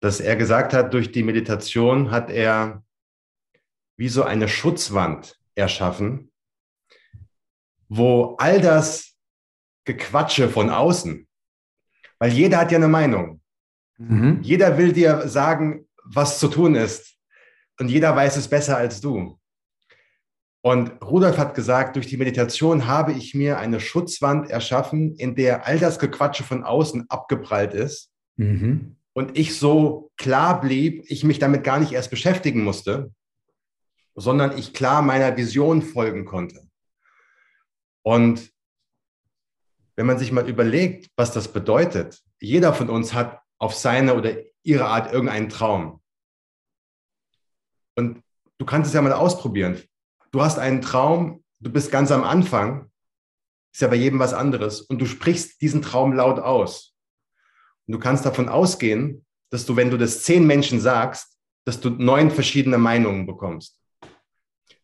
dass er gesagt hat, durch die Meditation hat er wie so eine Schutzwand erschaffen, wo all das Gequatsche von außen, weil jeder hat ja eine Meinung. Mhm. Jeder will dir sagen, was zu tun ist. Und jeder weiß es besser als du. Und Rudolf hat gesagt, durch die Meditation habe ich mir eine Schutzwand erschaffen, in der all das Gequatsche von außen abgeprallt ist. Mhm. Und ich so klar blieb, ich mich damit gar nicht erst beschäftigen musste, sondern ich klar meiner Vision folgen konnte. Und wenn man sich mal überlegt, was das bedeutet, jeder von uns hat auf seine oder ihre Art irgendeinen Traum. Und du kannst es ja mal ausprobieren. Du hast einen Traum, du bist ganz am Anfang, ist ja bei jedem was anderes, und du sprichst diesen Traum laut aus. Und du kannst davon ausgehen, dass du, wenn du das zehn Menschen sagst, dass du neun verschiedene Meinungen bekommst.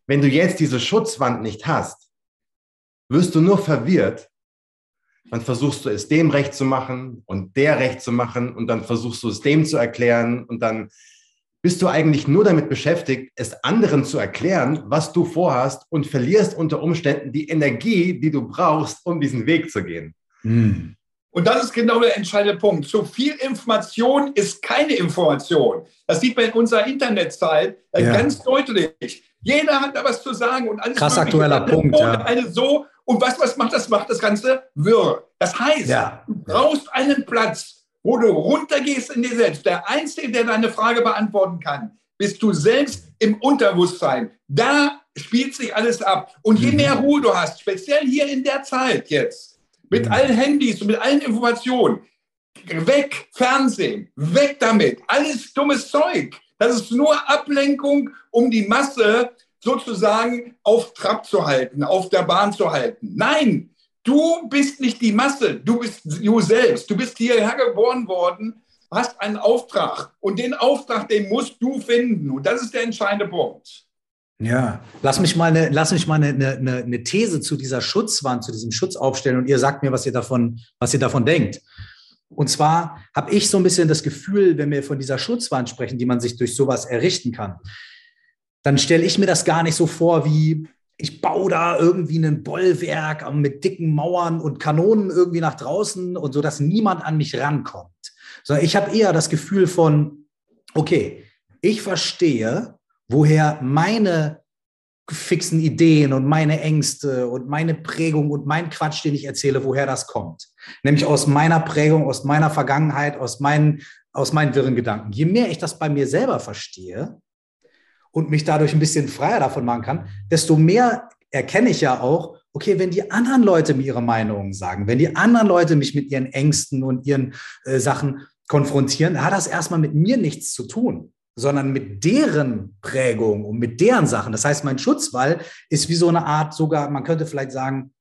Wenn du jetzt diese Schutzwand nicht hast, wirst du nur verwirrt, dann versuchst du es dem recht zu machen und der recht zu machen und dann versuchst du es dem zu erklären und dann bist du eigentlich nur damit beschäftigt, es anderen zu erklären, was du vorhast und verlierst unter Umständen die Energie, die du brauchst, um diesen Weg zu gehen. Hm. Und das ist genau der entscheidende Punkt. Zu viel Information ist keine Information. Das sieht man in unserer Internetzeit äh, ja. ganz deutlich. Jeder hat da was zu sagen und alles. Krass aktueller Punkt. Ja. Eine so und was, was macht das? Macht das Ganze wirr. Das heißt, ja. du brauchst einen Platz, wo du runtergehst in dir selbst. Der Einzige, der deine Frage beantworten kann, bist du selbst im Unterbewusstsein. Da spielt sich alles ab. Und je mhm. mehr Ruhe du hast, speziell hier in der Zeit jetzt, mit mhm. allen Handys und mit allen Informationen, weg Fernsehen, weg damit, alles dummes Zeug. Das ist nur Ablenkung, um die Masse sozusagen auf Trab zu halten, auf der Bahn zu halten. Nein, du bist nicht die Masse, du bist du selbst. Du bist hierher geboren worden, hast einen Auftrag und den Auftrag, den musst du finden. Und das ist der entscheidende Punkt. Ja, lass mich mal eine, lass mich mal eine, eine, eine These zu dieser Schutzwand, zu diesem Schutz aufstellen und ihr sagt mir, was ihr davon, was ihr davon denkt. Und zwar habe ich so ein bisschen das Gefühl, wenn wir von dieser Schutzwand sprechen, die man sich durch sowas errichten kann, dann stelle ich mir das gar nicht so vor, wie ich baue da irgendwie ein Bollwerk mit dicken Mauern und Kanonen irgendwie nach draußen und so, dass niemand an mich rankommt. Sondern ich habe eher das Gefühl von, okay, ich verstehe, woher meine fixen Ideen und meine Ängste und meine Prägung und mein Quatsch, den ich erzähle, woher das kommt. Nämlich aus meiner Prägung, aus meiner Vergangenheit, aus meinen, aus meinen wirren Gedanken. Je mehr ich das bei mir selber verstehe, und mich dadurch ein bisschen freier davon machen kann, desto mehr erkenne ich ja auch, okay, wenn die anderen Leute mir ihre Meinungen sagen, wenn die anderen Leute mich mit ihren Ängsten und ihren äh, Sachen konfrontieren, hat das erstmal mit mir nichts zu tun, sondern mit deren Prägung und mit deren Sachen. Das heißt, mein Schutzwall ist wie so eine Art sogar, man könnte vielleicht sagen,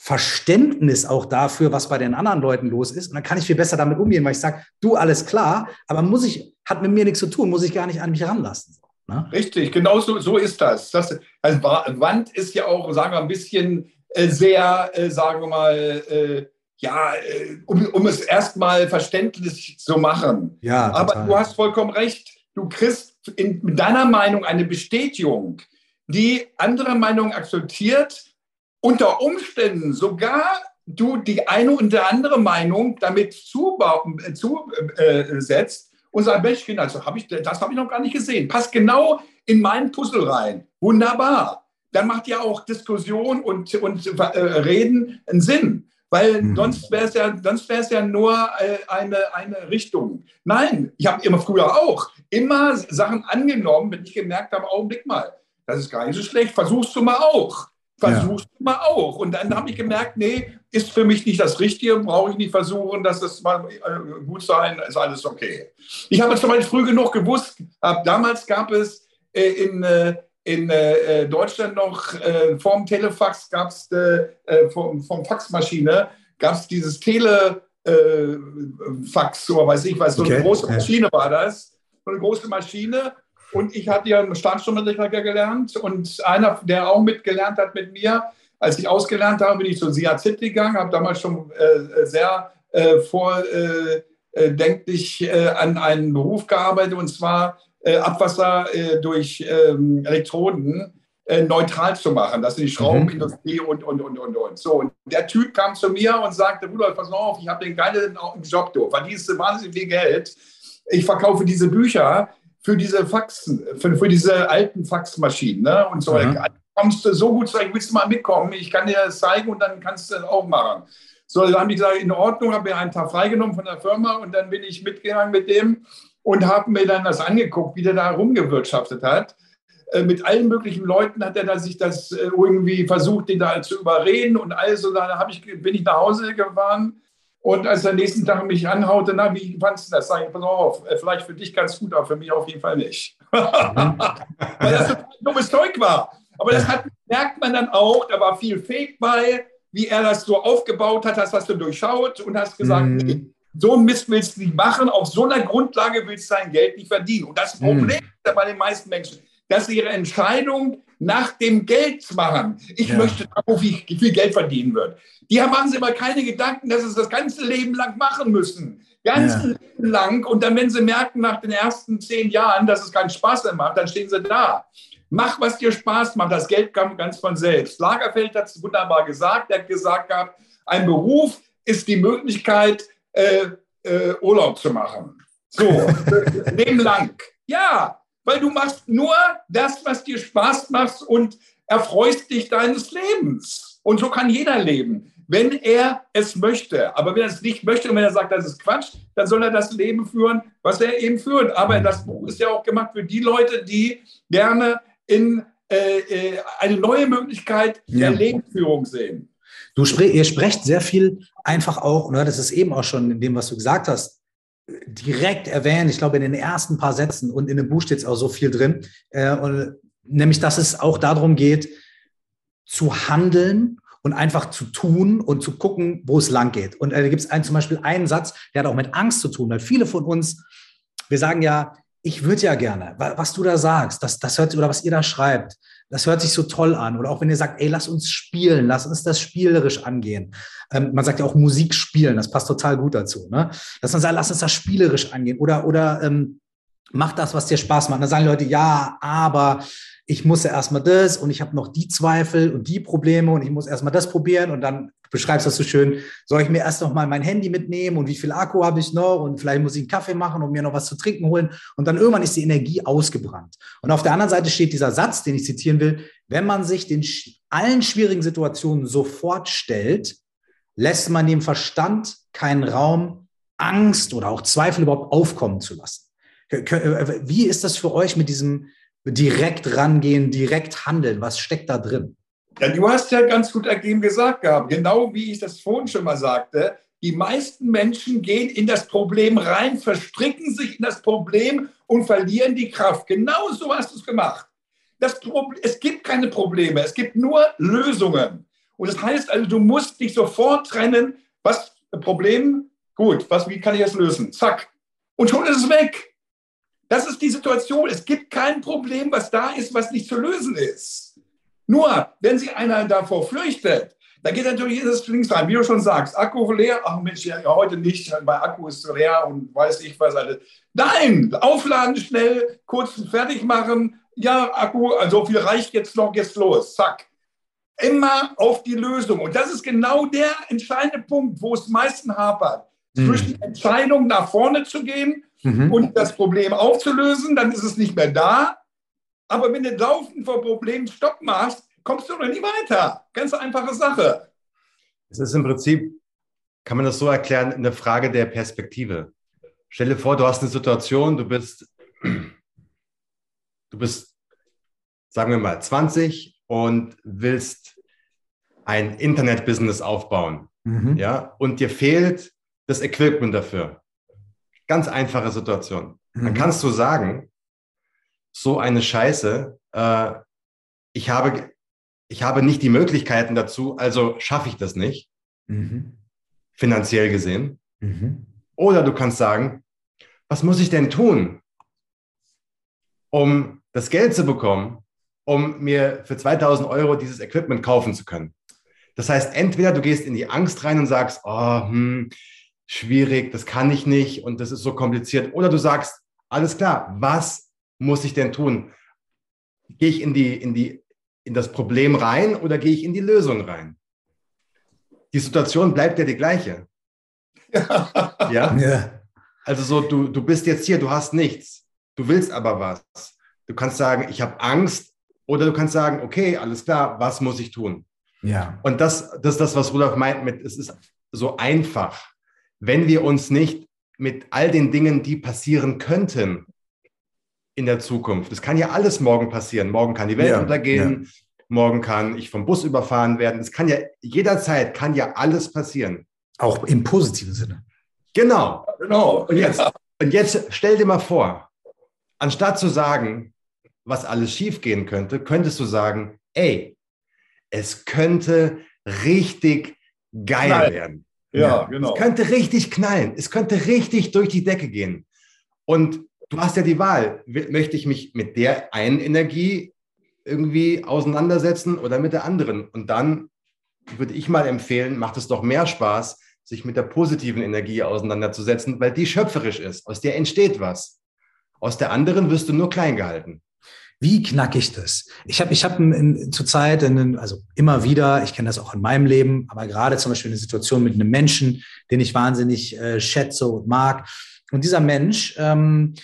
Verständnis auch dafür, was bei den anderen Leuten los ist. Und dann kann ich viel besser damit umgehen, weil ich sage, du, alles klar, aber muss ich, hat mit mir nichts zu tun, muss ich gar nicht an mich ranlassen. Ne? Richtig, genau so, so ist das. das. Also Wand ist ja auch, sagen wir, ein bisschen äh, sehr, äh, sagen wir mal, äh, ja, äh, um, um es erstmal verständlich zu machen. Ja, Aber du hast vollkommen recht. Du kriegst in, deiner Meinung eine Bestätigung, die andere Meinung akzeptiert, unter Umständen sogar du die eine und andere Meinung damit zusetzt, zu, äh, und sagt, Mensch, Kinder, das habe ich, das hab ich noch gar nicht gesehen. Passt genau in mein Puzzle rein. Wunderbar. Dann macht ja auch Diskussion und, und äh, Reden einen Sinn. weil mhm. sonst wäre es ja, ja nur äh, eine, eine Richtung. Nein, ich habe immer früher auch immer Sachen angenommen, wenn ich gemerkt habe, Augenblick mal, das ist gar nicht so schlecht, versuchst du mal auch. Versuchst ja. du mal auch. Und dann habe ich gemerkt, nee, ist für mich nicht das Richtige, brauche ich nicht versuchen, dass das mal äh, gut sein, ist alles okay. Ich habe zum Beispiel früh genug gewusst, damals gab es äh, in, äh, in Deutschland noch äh, vorm Telefax gab es vom, vom Faxmaschine gab es dieses Telefax oder weiß ich was, so okay. eine große Maschine war das, so eine große Maschine und ich hatte ja einen Staatsjournalistiker gelernt und einer, der auch mitgelernt hat mit mir, als ich ausgelernt habe, bin ich zur SIAZ gegangen, habe damals schon äh, sehr äh, vordenklich äh, an einen Beruf gearbeitet und zwar äh, Abwasser äh, durch ähm, Elektroden äh, neutral zu machen. Das sind die Schraubenindustrie mhm. und, und, und, und, und. So, und der Typ kam zu mir und sagte, Rudolf, pass auf, ich habe den geilen Job, du verdienst wahnsinnig viel Geld. Ich verkaufe diese Bücher für diese Faxen, für, für diese alten Faxmaschinen ne? und so. Mhm. Kommst du so gut, sag willst du mal mitkommen? Ich kann dir das zeigen und dann kannst du das auch machen. So, dann habe ich gesagt, in Ordnung, habe mir einen Tag freigenommen von der Firma und dann bin ich mitgegangen mit dem und habe mir dann das angeguckt, wie der da rumgewirtschaftet hat. Äh, mit allen möglichen Leuten hat er da sich das äh, irgendwie versucht, den da zu überreden und alles. Und dann ich, bin ich nach Hause gefahren und als er nächsten Tag mich anhaute, na, wie fandest du das? Sag ich, pass auf, äh, vielleicht für dich ganz gut, aber für mich auf jeden Fall nicht. Mhm. Weil das ein dummes Zeug war. Aber das hat, merkt man dann auch, da war viel Fake bei, wie er das so aufgebaut hat, das hast du durchschaut und hast gesagt, nee, so ein Mist willst du nicht machen, auf so einer Grundlage willst du dein Geld nicht verdienen. Und das Problem mhm. ist bei den meisten Menschen, dass ihre Entscheidung nach dem Geld machen. Ich ja. möchte, wie viel Geld verdienen wird. Die machen sich aber keine Gedanken, dass sie das ganze Leben lang machen müssen. Ganz ja. Leben lang. Und dann, wenn sie merken, nach den ersten zehn Jahren, dass es keinen Spaß mehr macht, dann stehen sie da. Mach, was dir Spaß macht. Das Geld kommt ganz von selbst. Lagerfeld hat es wunderbar gesagt. Er hat gesagt gehabt, ein Beruf ist die Möglichkeit, äh, äh, Urlaub zu machen. So, Leben lang. Ja, weil du machst nur das, was dir Spaß macht und erfreust dich deines Lebens. Und so kann jeder leben, wenn er es möchte. Aber wenn er es nicht möchte und wenn er sagt, das ist Quatsch, dann soll er das Leben führen, was er eben führt. Aber das Buch ist ja auch gemacht für die Leute, die gerne in äh, äh eine neue Möglichkeit der ja. Lebensführung sehen. Du ihr sprecht sehr viel einfach auch, und das ist eben auch schon in dem, was du gesagt hast, direkt erwähnt. Ich glaube, in den ersten paar Sätzen und in dem Buch steht es auch so viel drin. Äh, und, nämlich, dass es auch darum geht, zu handeln und einfach zu tun und zu gucken, wo es lang geht. Und äh, da gibt es zum Beispiel einen Satz, der hat auch mit Angst zu tun, weil viele von uns, wir sagen ja, ich würde ja gerne, was du da sagst, das, das hört oder was ihr da schreibt, das hört sich so toll an. Oder auch wenn ihr sagt, ey, lass uns spielen, lass uns das spielerisch angehen. Ähm, man sagt ja auch Musik spielen, das passt total gut dazu. Ne? Dass man sagt, lass uns das spielerisch angehen. Oder, oder ähm, mach das, was dir Spaß macht. dann sagen Leute, ja, aber ich muss ja erstmal das und ich habe noch die Zweifel und die Probleme und ich muss erstmal das probieren und dann beschreibst das so schön, soll ich mir erst noch mal mein Handy mitnehmen und wie viel Akku habe ich noch und vielleicht muss ich einen Kaffee machen und mir noch was zu trinken holen und dann irgendwann ist die Energie ausgebrannt. Und auf der anderen Seite steht dieser Satz, den ich zitieren will, wenn man sich den allen schwierigen Situationen sofort stellt, lässt man dem Verstand keinen Raum, Angst oder auch Zweifel überhaupt aufkommen zu lassen. Wie ist das für euch mit diesem direkt rangehen, direkt handeln? Was steckt da drin? Ja, du hast ja ganz gut ergeben gesagt gehabt, genau wie ich das vorhin schon mal sagte. Die meisten Menschen gehen in das Problem rein, verstricken sich in das Problem und verlieren die Kraft. Genau so hast du es gemacht. Das Problem, es gibt keine Probleme, es gibt nur Lösungen. Und das heißt also, du musst dich sofort trennen. Was Problem? Gut, was, wie kann ich das lösen? Zack. Und schon ist es weg. Das ist die Situation. Es gibt kein Problem, was da ist, was nicht zu lösen ist. Nur, wenn sich einer davor fürchtet, dann geht natürlich das links rein, wie du schon sagst. Akku leer, ach Mensch, ja, heute nicht, bei Akku ist leer und weiß ich was alles. Nein, aufladen schnell, kurz fertig machen. Ja, Akku, also viel reicht jetzt noch, jetzt los, zack. Immer auf die Lösung. Und das ist genau der entscheidende Punkt, wo es meisten hapert. Mhm. Zwischen Entscheidung nach vorne zu gehen mhm. und das Problem aufzulösen, dann ist es nicht mehr da. Aber wenn du laufend vor Problemen Stopp machst, kommst du noch nie weiter. Ganz einfache Sache. Es ist im Prinzip, kann man das so erklären, eine Frage der Perspektive. Stell dir vor, du hast eine Situation, du bist, du bist, sagen wir mal, 20 und willst ein Internet-Business aufbauen. Mhm. Ja, und dir fehlt das Equipment dafür. Ganz einfache Situation. Mhm. Dann kannst du sagen, so eine Scheiße, äh, ich, habe, ich habe nicht die Möglichkeiten dazu, also schaffe ich das nicht, mhm. finanziell gesehen. Mhm. Oder du kannst sagen, was muss ich denn tun, um das Geld zu bekommen, um mir für 2000 Euro dieses Equipment kaufen zu können. Das heißt, entweder du gehst in die Angst rein und sagst, oh, hm, schwierig, das kann ich nicht und das ist so kompliziert. Oder du sagst, alles klar, was muss ich denn tun? Gehe ich in, die, in, die, in das Problem rein oder gehe ich in die Lösung rein? Die Situation bleibt ja die gleiche. ja? ja. Also so, du, du bist jetzt hier, du hast nichts, du willst aber was. Du kannst sagen, ich habe Angst oder du kannst sagen, okay, alles klar, was muss ich tun? Ja. Und das, das ist das, was Rudolf meint mit, es ist so einfach, wenn wir uns nicht mit all den Dingen, die passieren könnten in der Zukunft, es kann ja alles morgen passieren. Morgen kann die Welt ja, untergehen, ja. morgen kann ich vom Bus überfahren werden. Es kann ja jederzeit kann ja alles passieren. Auch im positiven Sinne. Genau. Genau. Und jetzt, und jetzt stell dir mal vor, anstatt zu sagen, was alles schiefgehen könnte, könntest du sagen, ey, es könnte richtig geil Knall. werden. Ja, ja, genau. Es könnte richtig knallen. Es könnte richtig durch die Decke gehen. Und du hast ja die Wahl. Möchte ich mich mit der einen Energie irgendwie auseinandersetzen oder mit der anderen? Und dann würde ich mal empfehlen, macht es doch mehr Spaß, sich mit der positiven Energie auseinanderzusetzen, weil die schöpferisch ist. Aus der entsteht was. Aus der anderen wirst du nur klein gehalten. Wie knacke ich das? Ich habe ich hab zurzeit, also immer wieder, ich kenne das auch in meinem Leben, aber gerade zum Beispiel eine Situation mit einem Menschen, den ich wahnsinnig äh, schätze und mag. Und dieser Mensch ähm,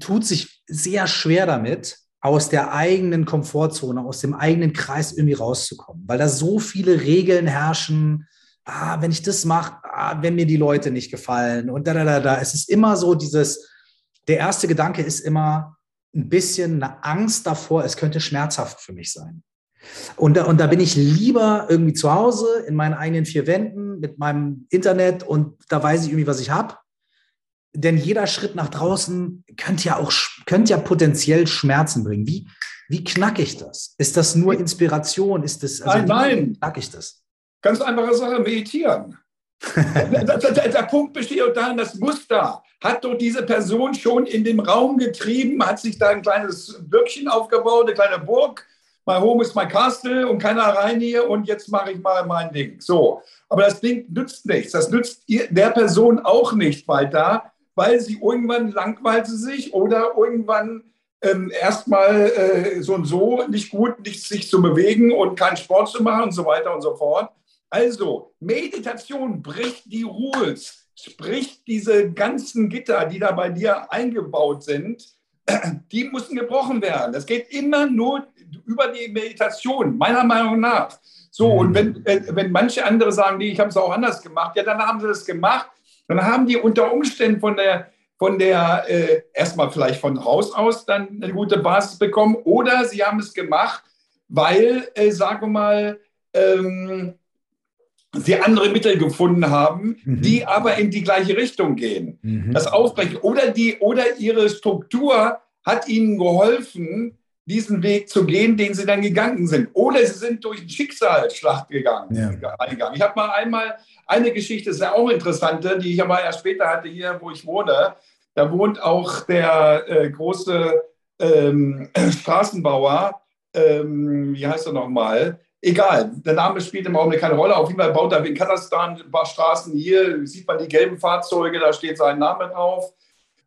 tut sich sehr schwer damit, aus der eigenen Komfortzone, aus dem eigenen Kreis irgendwie rauszukommen, weil da so viele Regeln herrschen, ah, wenn ich das mache, ah, wenn mir die Leute nicht gefallen und da, da, da, da. Es ist immer so dieses, der erste Gedanke ist immer ein bisschen eine Angst davor, es könnte schmerzhaft für mich sein. Und da, und da bin ich lieber irgendwie zu Hause in meinen eigenen vier Wänden mit meinem Internet und da weiß ich irgendwie, was ich habe. Denn jeder Schritt nach draußen könnte ja auch könnte ja potenziell Schmerzen bringen. Wie, wie knacke ich das? Ist das nur Inspiration? Ist das, also nein, nein. Wie knacke ich das? Ganz einfache Sache, meditieren. der, der, der, Punkt besteht darin, das Muster hat doch diese Person schon in den Raum getrieben, hat sich da ein kleines Bürgchen aufgebaut, eine kleine Burg. My home is my castle und keiner rein hier und jetzt mache ich mal mein Ding. So, aber das Ding nützt nichts. Das nützt der Person auch nicht weiter, weil sie irgendwann langweilt sie sich oder irgendwann ähm, erstmal äh, so und so nicht gut, nicht sich zu bewegen und keinen Sport zu machen und so weiter und so fort. Also, Meditation bricht die Rules, spricht diese ganzen Gitter, die da bei dir eingebaut sind, die müssen gebrochen werden. Das geht immer nur über die Meditation, meiner Meinung nach. So, mhm. und wenn, äh, wenn manche andere sagen, nee, ich habe es auch anders gemacht, ja, dann haben sie das gemacht. Dann haben die unter Umständen von der, von der äh, erstmal vielleicht von Haus aus dann eine gute Basis bekommen oder sie haben es gemacht, weil, äh, sagen wir mal, ähm, sie andere Mittel gefunden haben, mhm. die aber in die gleiche Richtung gehen. Mhm. Das Aufbrechen oder, die, oder ihre Struktur hat ihnen geholfen, diesen Weg zu gehen, den sie dann gegangen sind. Oder sie sind durch einen Schicksalsschlacht gegangen. Ja. Ich habe mal einmal eine Geschichte, ist ja auch interessante, die ich aber erst später hatte hier, wo ich wohne. Da wohnt auch der äh, große ähm, Straßenbauer, ähm, wie heißt er nochmal, Egal, der Name spielt im Augenblick keine Rolle. Auf jeden Fall baut er in Kasachstan ein paar Straßen. Hier sieht man die gelben Fahrzeuge, da steht sein Name drauf.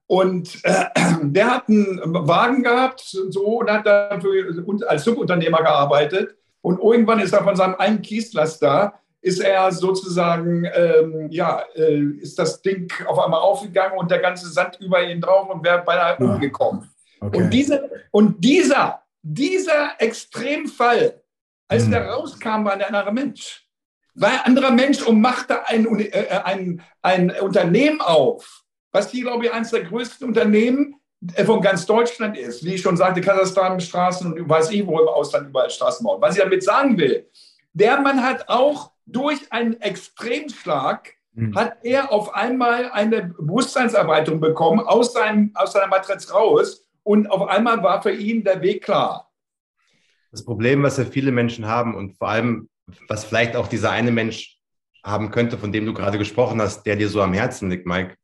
Und äh, der hat einen Wagen gehabt so, und hat dafür als Subunternehmer gearbeitet. Und irgendwann ist er von seinem einen Kieslaster, ist er sozusagen, ähm, ja, äh, ist das Ding auf einmal aufgegangen und der ganze Sand über ihn drauf und wäre beinahe ah, umgekommen. Okay. Und, diese, und dieser, dieser Extremfall als mhm. der rauskam, war der andere Mensch. war ein anderer Mensch und machte ein, äh, ein, ein Unternehmen auf, was hier, glaube ich, eines der größten Unternehmen äh, von ganz Deutschland ist. Wie ich schon sagte, Kasachstan, Straßen und weiß ich, wo im Ausland überall Straßen bauen. Was ich damit sagen will, der Mann hat auch durch einen Extremschlag hm. hat er auf einmal eine Bewusstseinserweiterung bekommen aus, seinem, aus seiner Matriz raus und auf einmal war für ihn der Weg klar. Das Problem, was ja viele Menschen haben und vor allem, was vielleicht auch dieser eine Mensch haben könnte, von dem du gerade gesprochen hast, der dir so am Herzen liegt, Mike,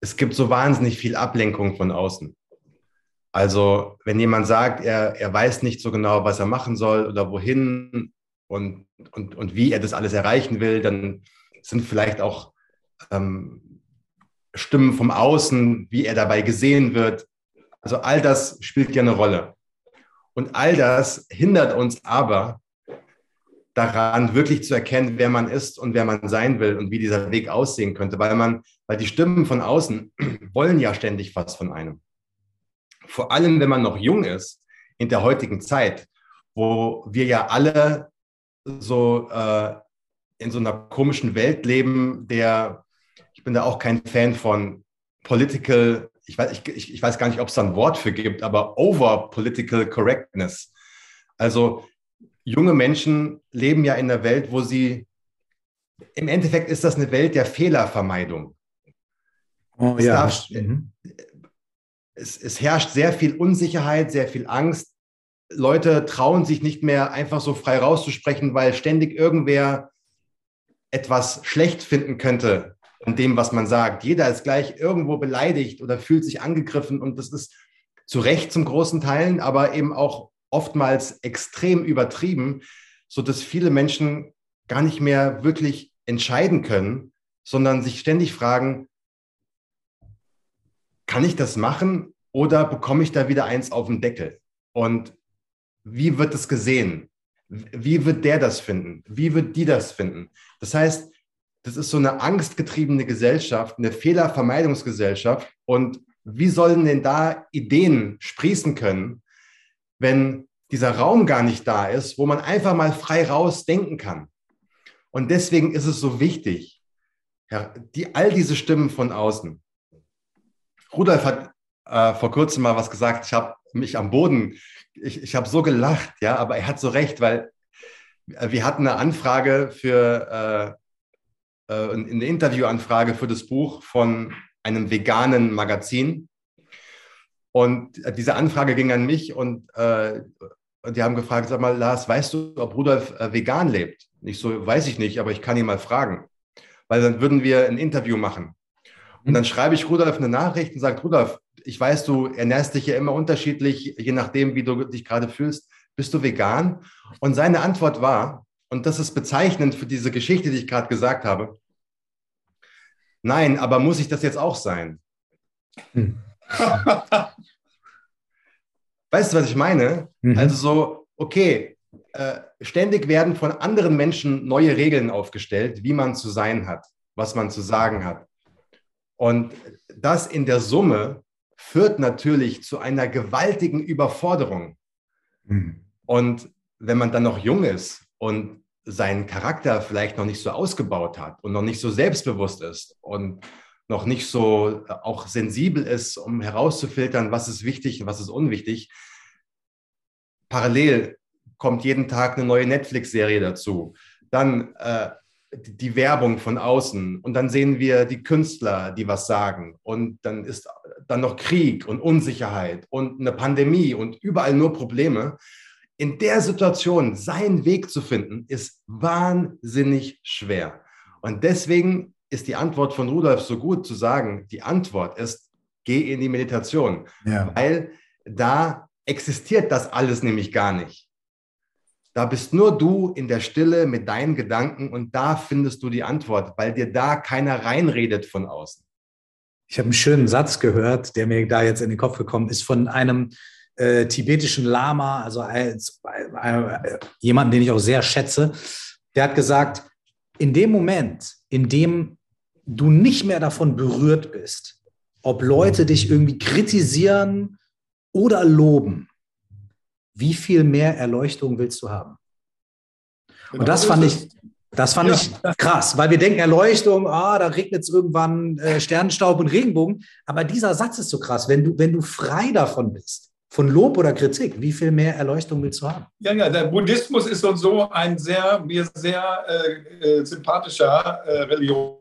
es gibt so wahnsinnig viel Ablenkung von außen. Also, wenn jemand sagt, er, er weiß nicht so genau, was er machen soll oder wohin und, und, und wie er das alles erreichen will, dann sind vielleicht auch ähm, Stimmen vom Außen, wie er dabei gesehen wird. Also all das spielt ja eine Rolle. Und all das hindert uns aber daran, wirklich zu erkennen, wer man ist und wer man sein will und wie dieser Weg aussehen könnte, weil man, weil die Stimmen von außen wollen ja ständig was von einem. Vor allem, wenn man noch jung ist, in der heutigen Zeit, wo wir ja alle so äh, in so einer komischen Welt leben, der, ich bin da auch kein Fan von political, ich weiß, ich, ich weiß gar nicht, ob es da ein Wort für gibt, aber over political correctness. Also junge Menschen leben ja in einer Welt, wo sie, im Endeffekt ist das eine Welt der Fehlervermeidung. Oh, es, ja. darf, mhm. es, es herrscht sehr viel Unsicherheit, sehr viel Angst. Leute trauen sich nicht mehr einfach so frei rauszusprechen, weil ständig irgendwer etwas schlecht finden könnte an dem, was man sagt. Jeder ist gleich irgendwo beleidigt oder fühlt sich angegriffen und das ist zu Recht zum großen Teilen, aber eben auch oftmals extrem übertrieben, so dass viele Menschen gar nicht mehr wirklich entscheiden können, sondern sich ständig fragen, kann ich das machen oder bekomme ich da wieder eins auf den Deckel? Und wie wird es gesehen? Wie wird der das finden? Wie wird die das finden? Das heißt, das ist so eine angstgetriebene Gesellschaft, eine Fehlervermeidungsgesellschaft. Und wie sollen denn da Ideen sprießen können, wenn dieser Raum gar nicht da ist, wo man einfach mal frei raus denken kann? Und deswegen ist es so wichtig, die, all diese Stimmen von außen. Rudolf hat äh, vor kurzem mal was gesagt, ich habe mich am Boden, ich, ich habe so gelacht, ja, aber er hat so recht, weil wir hatten eine Anfrage für äh, äh, eine Interviewanfrage für das Buch von einem veganen Magazin. Und diese Anfrage ging an mich und, äh, und die haben gefragt, sag mal, Lars, weißt du, ob Rudolf äh, vegan lebt? Ich so, weiß ich nicht, aber ich kann ihn mal fragen. Weil dann würden wir ein Interview machen. Und dann schreibe ich Rudolf eine Nachricht und sage, Rudolf, ich weiß, du ernährst dich ja immer unterschiedlich, je nachdem, wie du dich gerade fühlst. Bist du vegan? Und seine Antwort war, und das ist bezeichnend für diese Geschichte, die ich gerade gesagt habe, nein, aber muss ich das jetzt auch sein? Hm. weißt du, was ich meine? Mhm. Also so, okay, äh, ständig werden von anderen Menschen neue Regeln aufgestellt, wie man zu sein hat, was man zu sagen hat. Und das in der Summe führt natürlich zu einer gewaltigen Überforderung. Mhm. Und wenn man dann noch jung ist und seinen Charakter vielleicht noch nicht so ausgebaut hat und noch nicht so selbstbewusst ist und noch nicht so äh, auch sensibel ist, um herauszufiltern, was ist wichtig und was ist unwichtig, parallel kommt jeden Tag eine neue Netflix-Serie dazu. Dann äh, die Werbung von außen und dann sehen wir die Künstler, die was sagen und dann ist dann noch Krieg und Unsicherheit und eine Pandemie und überall nur Probleme. In der Situation seinen Weg zu finden, ist wahnsinnig schwer. Und deswegen ist die Antwort von Rudolf so gut zu sagen, die Antwort ist, geh in die Meditation, ja. weil da existiert das alles nämlich gar nicht. Da bist nur du in der Stille mit deinen Gedanken und da findest du die Antwort, weil dir da keiner reinredet von außen. Ich habe einen schönen Satz gehört, der mir da jetzt in den Kopf gekommen ist, von einem äh, tibetischen Lama, also als, äh, jemanden, den ich auch sehr schätze. Der hat gesagt, in dem Moment, in dem du nicht mehr davon berührt bist, ob Leute dich irgendwie kritisieren oder loben, wie viel mehr Erleuchtung willst du haben? Genau, und das fand ich, Das fand ja. ich krass, weil wir denken Erleuchtung, ah, da regnet es irgendwann äh, Sternenstaub und Regenbogen. Aber dieser Satz ist so krass, wenn du, wenn du frei davon bist, von Lob oder Kritik, wie viel mehr Erleuchtung willst du haben? Ja, ja, der Buddhismus ist so ein sehr, mir sehr äh, äh, sympathischer äh, Religion,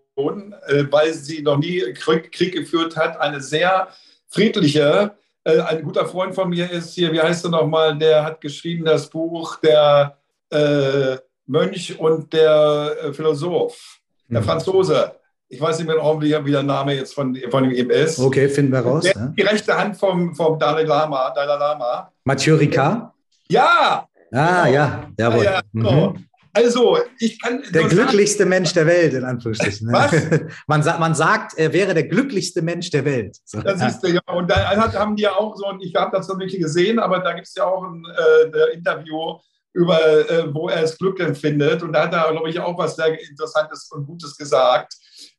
äh, weil sie noch nie Krieg, Krieg, geführt hat, eine sehr friedliche. Äh, ein guter Freund von mir ist hier, wie heißt er nochmal, der hat geschrieben das Buch, der äh, Mönch und der äh, Philosoph, der mhm. Franzose. Ich weiß nicht mehr, wie der Name jetzt von, von ihm ist. Okay, finden wir raus. Der, ja. Die rechte Hand vom, vom Dalai Lama. Dalai Lama. Mathieu Ricard? Ja! Ah, ja, jawohl. Ja, genau. mhm. Also, ich kann. Der glücklichste sagen, Mensch der Welt, in Anführungsstrichen. Ne? Was? man, sagt, man sagt, er wäre der glücklichste Mensch der Welt. So. Das ist ja. Und da haben die ja auch so, und ich habe das noch nicht gesehen, aber da gibt es ja auch ein äh, Interview über äh, wo er das Glück empfindet. Und da hat er, glaube ich, auch was sehr Interessantes und Gutes gesagt.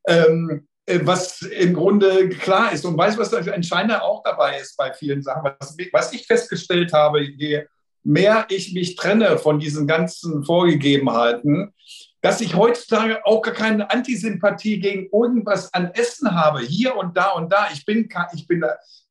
Ähm, äh, was im Grunde klar ist und weiß, was das entscheidend auch dabei ist bei vielen Sachen. Was, was ich festgestellt habe, je mehr ich mich trenne von diesen ganzen Vorgegebenheiten, dass ich heutzutage auch gar keine Antisympathie gegen irgendwas an Essen habe, hier und da und da. Ich bin, ich bin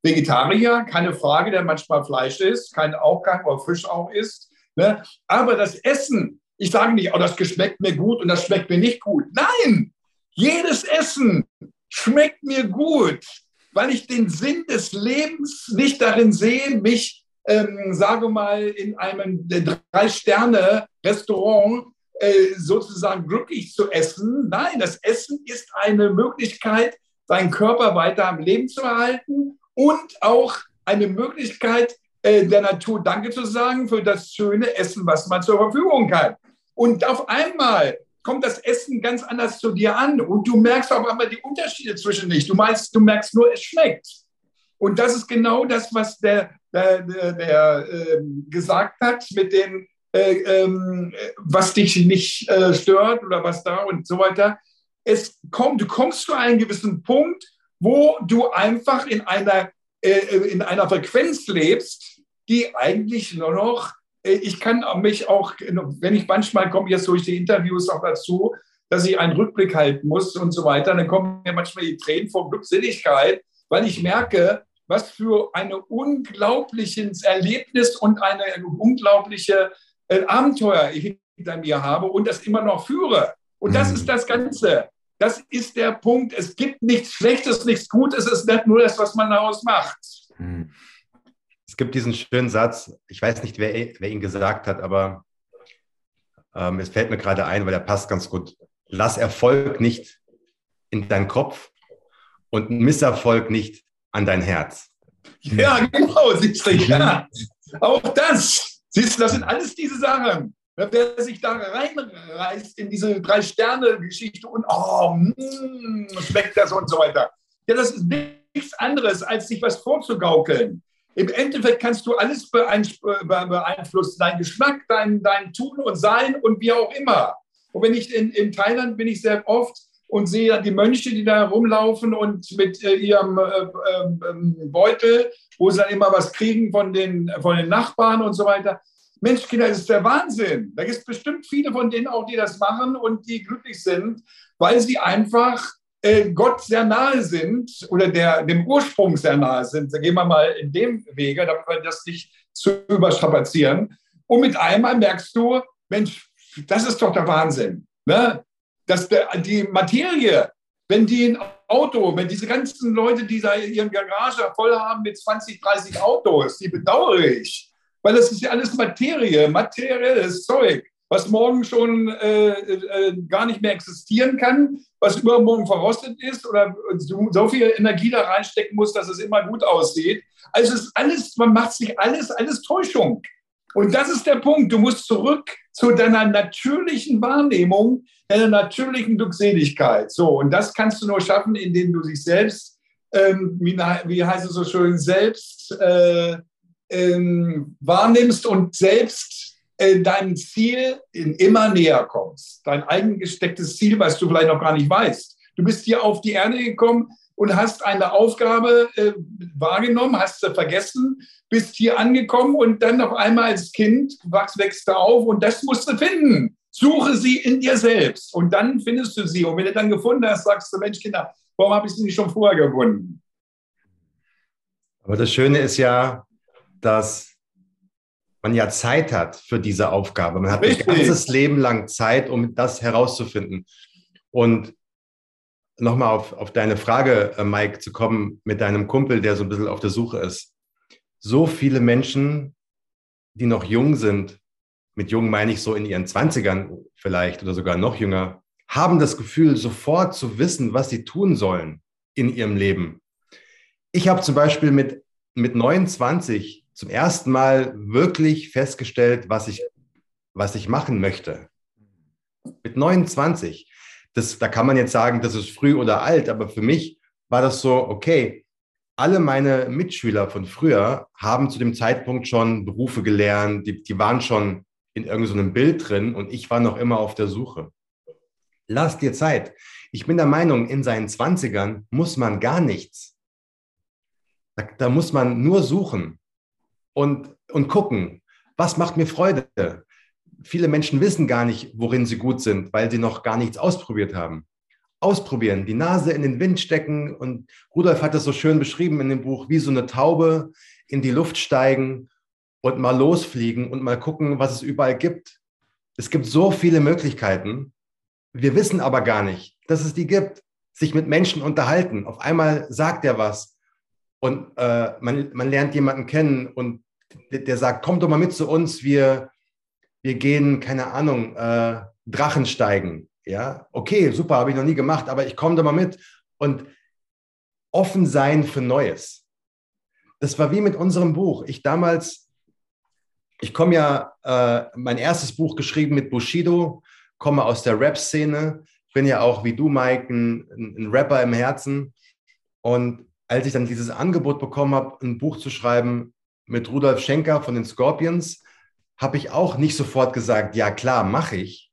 Vegetarier, keine Frage, der manchmal Fleisch isst, kein auch kein oder Fisch auch isst. Ne? Aber das Essen, ich sage nicht, oh, das schmeckt mir gut und das schmeckt mir nicht gut. Nein, jedes Essen schmeckt mir gut, weil ich den Sinn des Lebens nicht darin sehe, mich, ähm, sage mal, in einem Drei-Sterne-Restaurant äh, sozusagen glücklich zu essen. Nein, das Essen ist eine Möglichkeit, seinen Körper weiter am Leben zu erhalten und auch eine Möglichkeit, äh, der Natur Danke zu sagen für das schöne Essen, was man zur Verfügung hat. Und auf einmal kommt das Essen ganz anders zu dir an und du merkst auf einmal die Unterschiede zwischen nicht. Du meinst, du merkst nur, es schmeckt. Und das ist genau das, was der, der, der, der äh, gesagt hat mit dem, äh, ähm, was dich nicht äh, stört oder was da und so weiter. Es kommt, du kommst zu einem gewissen Punkt, wo du einfach in einer äh, in einer Frequenz lebst, die eigentlich nur noch, äh, ich kann mich auch, wenn ich manchmal komme jetzt durch die Interviews auch dazu, dass ich einen Rückblick halten muss und so weiter, dann kommen mir manchmal die Tränen vor Glückseligkeit, weil ich merke, was für ein unglaubliches Erlebnis und eine unglaubliche äh, Abenteuer ich hinter mir habe und das immer noch führe. Und das mhm. ist das Ganze. Das ist der Punkt. Es gibt nichts Schlechtes, nichts Gutes. Es ist nicht nur das, was man daraus macht. Hm. Es gibt diesen schönen Satz, ich weiß nicht, wer, wer ihn gesagt hat, aber ähm, es fällt mir gerade ein, weil er passt ganz gut. Lass Erfolg nicht in deinen Kopf und Misserfolg nicht an dein Herz. Ja, genau, siehst du, ja. Auch das, siehst du, das sind alles diese Sachen. Wer sich da reinreißt in diese Drei-Sterne-Geschichte und oh, mm, schmeckt das und so weiter. Ja, das ist nichts anderes, als sich was vorzugaukeln. Im Endeffekt kannst du alles beeinflussen, dein Geschmack, dein, dein Tun und Sein und wie auch immer. Und wenn ich in, in Thailand bin ich sehr oft und sehe die Mönche, die da rumlaufen und mit äh, ihrem äh, äh, Beutel, wo sie dann immer was kriegen von den, von den Nachbarn und so weiter. Mensch, Kinder, das ist der Wahnsinn. Da gibt es bestimmt viele von denen auch, die das machen und die glücklich sind, weil sie einfach äh, Gott sehr nahe sind oder der, dem Ursprung sehr nahe sind. Da gehen wir mal in dem Wege, damit wir das nicht zu überstrapazieren. Und mit einmal merkst du, Mensch, das ist doch der Wahnsinn. Ne? Dass die Materie, wenn die ein Auto, wenn diese ganzen Leute, die da ihren Garage voll haben mit 20, 30 Autos, die bedauere ich. Weil das ist ja alles Materie, materielles Zeug, was morgen schon äh, äh, gar nicht mehr existieren kann, was übermorgen verrostet ist oder so, so viel Energie da reinstecken muss, dass es immer gut aussieht. Also es ist alles, man macht sich alles, alles Täuschung. Und das ist der Punkt. Du musst zurück zu deiner natürlichen Wahrnehmung, deiner natürlichen Glückseligkeit. So, und das kannst du nur schaffen, indem du dich selbst, ähm, wie, wie, heißt es so schön, selbst äh, ähm, wahrnimmst und selbst äh, deinem Ziel immer näher kommst. Dein eigen gestecktes Ziel, was du vielleicht noch gar nicht weißt. Du bist hier auf die Erde gekommen und hast eine Aufgabe äh, wahrgenommen, hast sie vergessen, bist hier angekommen und dann auf einmal als Kind wachst, wächst du auf und das musst du finden. Suche sie in dir selbst und dann findest du sie. Und wenn du dann gefunden hast, sagst du, Mensch, Kinder, warum habe ich sie nicht schon vorher gefunden? Aber das Schöne ist ja, dass man ja Zeit hat für diese Aufgabe. Man hat Richtig. ein ganzes Leben lang Zeit, um das herauszufinden. Und nochmal auf, auf deine Frage, äh, Mike, zu kommen mit deinem Kumpel, der so ein bisschen auf der Suche ist. So viele Menschen, die noch jung sind, mit jung meine ich so in ihren Zwanzigern vielleicht oder sogar noch jünger, haben das Gefühl, sofort zu wissen, was sie tun sollen in ihrem Leben. Ich habe zum Beispiel mit, mit 29 zum ersten Mal wirklich festgestellt, was ich, was ich machen möchte. Mit 29. Das, da kann man jetzt sagen, das ist früh oder alt, aber für mich war das so, okay, alle meine Mitschüler von früher haben zu dem Zeitpunkt schon Berufe gelernt, die, die waren schon in irgendeinem so Bild drin und ich war noch immer auf der Suche. Lass dir Zeit. Ich bin der Meinung, in seinen 20ern muss man gar nichts. Da, da muss man nur suchen und, und gucken, was macht mir Freude. Viele Menschen wissen gar nicht, worin sie gut sind, weil sie noch gar nichts ausprobiert haben ausprobieren, die Nase in den Wind stecken. Und Rudolf hat das so schön beschrieben in dem Buch, wie so eine Taube in die Luft steigen und mal losfliegen und mal gucken, was es überall gibt. Es gibt so viele Möglichkeiten. Wir wissen aber gar nicht, dass es die gibt. Sich mit Menschen unterhalten. Auf einmal sagt er was und äh, man, man lernt jemanden kennen und der, der, sagt, komm doch mal mit zu uns, wir, wir gehen, keine Ahnung, äh, Drachen steigen ja, okay, super, habe ich noch nie gemacht, aber ich komme da mal mit und offen sein für Neues. Das war wie mit unserem Buch. Ich damals, ich komme ja, äh, mein erstes Buch geschrieben mit Bushido, komme aus der Rap-Szene, bin ja auch wie du, Mike, ein, ein Rapper im Herzen. Und als ich dann dieses Angebot bekommen habe, ein Buch zu schreiben mit Rudolf Schenker von den Scorpions, habe ich auch nicht sofort gesagt, ja klar, mache ich,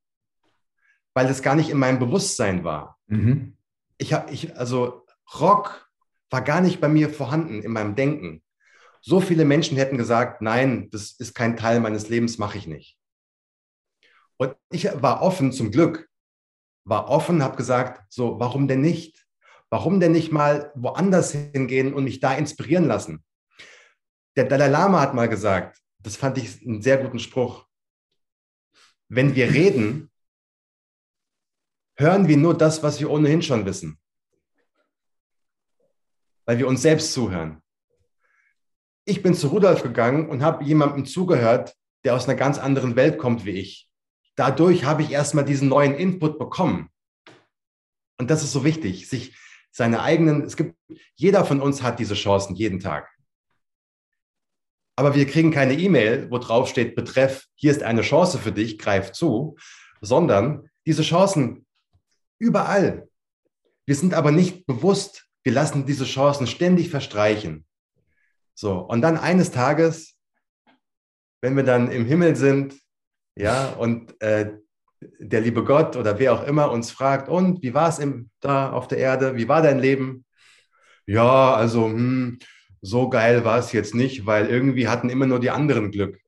weil es gar nicht in meinem Bewusstsein war. Mhm. Ich habe, ich, also Rock war gar nicht bei mir vorhanden in meinem Denken. So viele Menschen hätten gesagt, nein, das ist kein Teil meines Lebens, mache ich nicht. Und ich war offen zum Glück, war offen, habe gesagt, so, warum denn nicht? Warum denn nicht mal woanders hingehen und mich da inspirieren lassen? Der Dalai Lama hat mal gesagt, das fand ich einen sehr guten Spruch. Wenn wir reden, hören wir nur das, was wir ohnehin schon wissen. Weil wir uns selbst zuhören. Ich bin zu Rudolf gegangen und habe jemandem zugehört, der aus einer ganz anderen Welt kommt wie ich. Dadurch habe ich erstmal diesen neuen Input bekommen. Und das ist so wichtig, sich seine eigenen, es gibt, jeder von uns hat diese Chancen jeden Tag. Aber wir kriegen keine E-Mail, wo drauf steht, betreff, hier ist eine Chance für dich, greif zu, sondern diese Chancen Überall. Wir sind aber nicht bewusst. Wir lassen diese Chancen ständig verstreichen. So, und dann eines Tages, wenn wir dann im Himmel sind, ja, und äh, der liebe Gott oder wer auch immer uns fragt, und wie war es da auf der Erde? Wie war dein Leben? Ja, also hm, so geil war es jetzt nicht, weil irgendwie hatten immer nur die anderen Glück.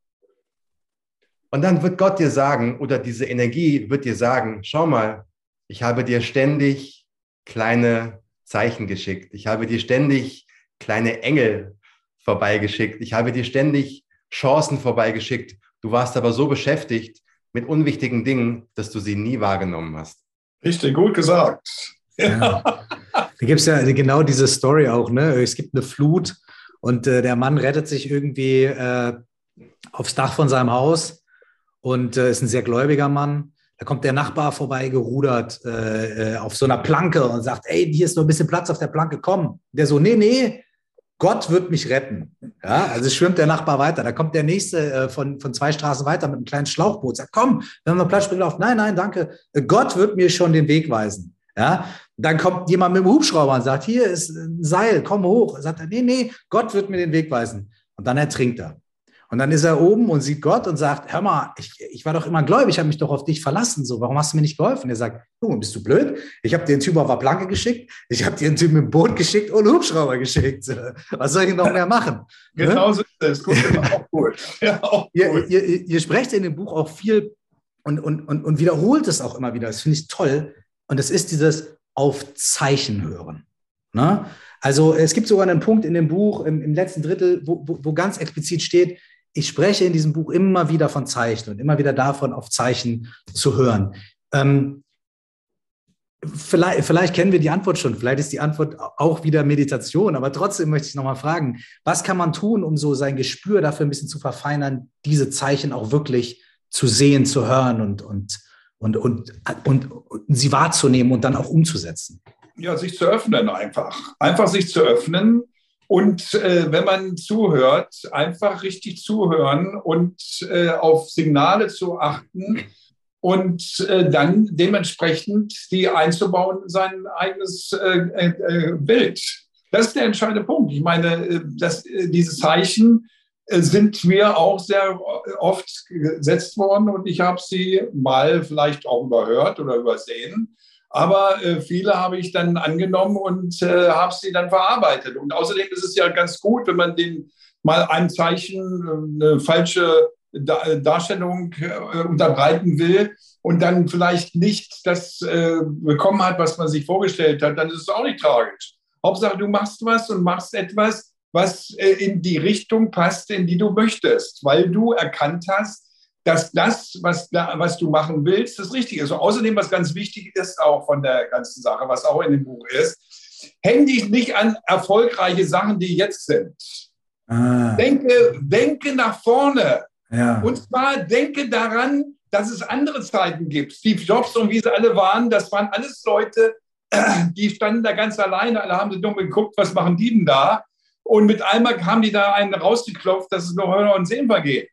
Und dann wird Gott dir sagen, oder diese Energie wird dir sagen, schau mal, ich habe dir ständig kleine Zeichen geschickt. Ich habe dir ständig kleine Engel vorbeigeschickt. Ich habe dir ständig Chancen vorbeigeschickt. Du warst aber so beschäftigt mit unwichtigen Dingen, dass du sie nie wahrgenommen hast. Richtig, gut gesagt. Ja. Da gibt es ja genau diese Story auch. Ne? Es gibt eine Flut und äh, der Mann rettet sich irgendwie äh, aufs Dach von seinem Haus und äh, ist ein sehr gläubiger Mann. Da kommt der Nachbar vorbei gerudert äh, äh, auf so einer Planke und sagt, ey, hier ist noch ein bisschen Platz auf der Planke, komm. Der so, nee, nee, Gott wird mich retten. Ja, also schwimmt der Nachbar weiter. Da kommt der nächste äh, von, von zwei Straßen weiter mit einem kleinen Schlauchboot, sagt, komm, wir haben noch Platz, springt auf. Nein, nein, danke. Gott wird mir schon den Weg weisen. Ja, dann kommt jemand mit dem Hubschrauber und sagt, hier ist ein Seil, komm hoch. Sagt er, nee, nee, Gott wird mir den Weg weisen. Und dann ertrinkt er. Und dann ist er oben und sieht Gott und sagt, hör mal, ich, ich war doch immer gläubig, ich habe mich doch auf dich verlassen. So, warum hast du mir nicht geholfen? Er sagt, Junge, bist du blöd? Ich habe dir einen Typ auf der Planke geschickt, ich habe dir einen Typ mit dem Boot geschickt und Hubschrauber geschickt. Was soll ich noch mehr machen? Genau so ist es. Gut, auch cool. Ja, auch cool. Ihr, ihr, ihr, sprecht in dem Buch auch viel und, und, und, und wiederholt es auch immer wieder. Das finde ich toll. Und das ist dieses auf Zeichen hören. Ne? Also es gibt sogar einen Punkt in dem Buch, im, im letzten Drittel, wo, wo, wo ganz explizit steht, ich spreche in diesem Buch immer wieder von Zeichen und immer wieder davon, auf Zeichen zu hören. Ähm, vielleicht, vielleicht kennen wir die Antwort schon, vielleicht ist die Antwort auch wieder Meditation, aber trotzdem möchte ich nochmal fragen, was kann man tun, um so sein Gespür dafür ein bisschen zu verfeinern, diese Zeichen auch wirklich zu sehen, zu hören und, und, und, und, und, und sie wahrzunehmen und dann auch umzusetzen? Ja, sich zu öffnen einfach. Einfach sich zu öffnen und äh, wenn man zuhört, einfach richtig zuhören und äh, auf Signale zu achten und äh, dann dementsprechend die einzubauen in sein eigenes äh, äh, Bild. Das ist der entscheidende Punkt. Ich meine, äh, dass, diese Zeichen sind mir auch sehr oft gesetzt worden und ich habe sie mal vielleicht auch überhört oder übersehen. Aber äh, viele habe ich dann angenommen und äh, habe sie dann verarbeitet. Und außerdem ist es ja ganz gut, wenn man den mal ein Zeichen, äh, eine falsche Darstellung äh, unterbreiten will und dann vielleicht nicht das äh, bekommen hat, was man sich vorgestellt hat, dann ist es auch nicht tragisch. Hauptsache, du machst was und machst etwas, was äh, in die Richtung passt, in die du möchtest, weil du erkannt hast, dass das, was, was du machen willst, das Richtige ist. Und außerdem, was ganz wichtig ist auch von der ganzen Sache, was auch in dem Buch ist, häng dich nicht an erfolgreiche Sachen, die jetzt sind. Ah. Denke, denke nach vorne. Ja. Und zwar denke daran, dass es andere Zeiten gibt. Steve Jobs und wie sie alle waren, das waren alles Leute, die standen da ganz alleine. Alle haben sie dumm geguckt, was machen die denn da? Und mit einmal haben die da einen rausgeklopft, dass es noch Hörer und Sehen vergeht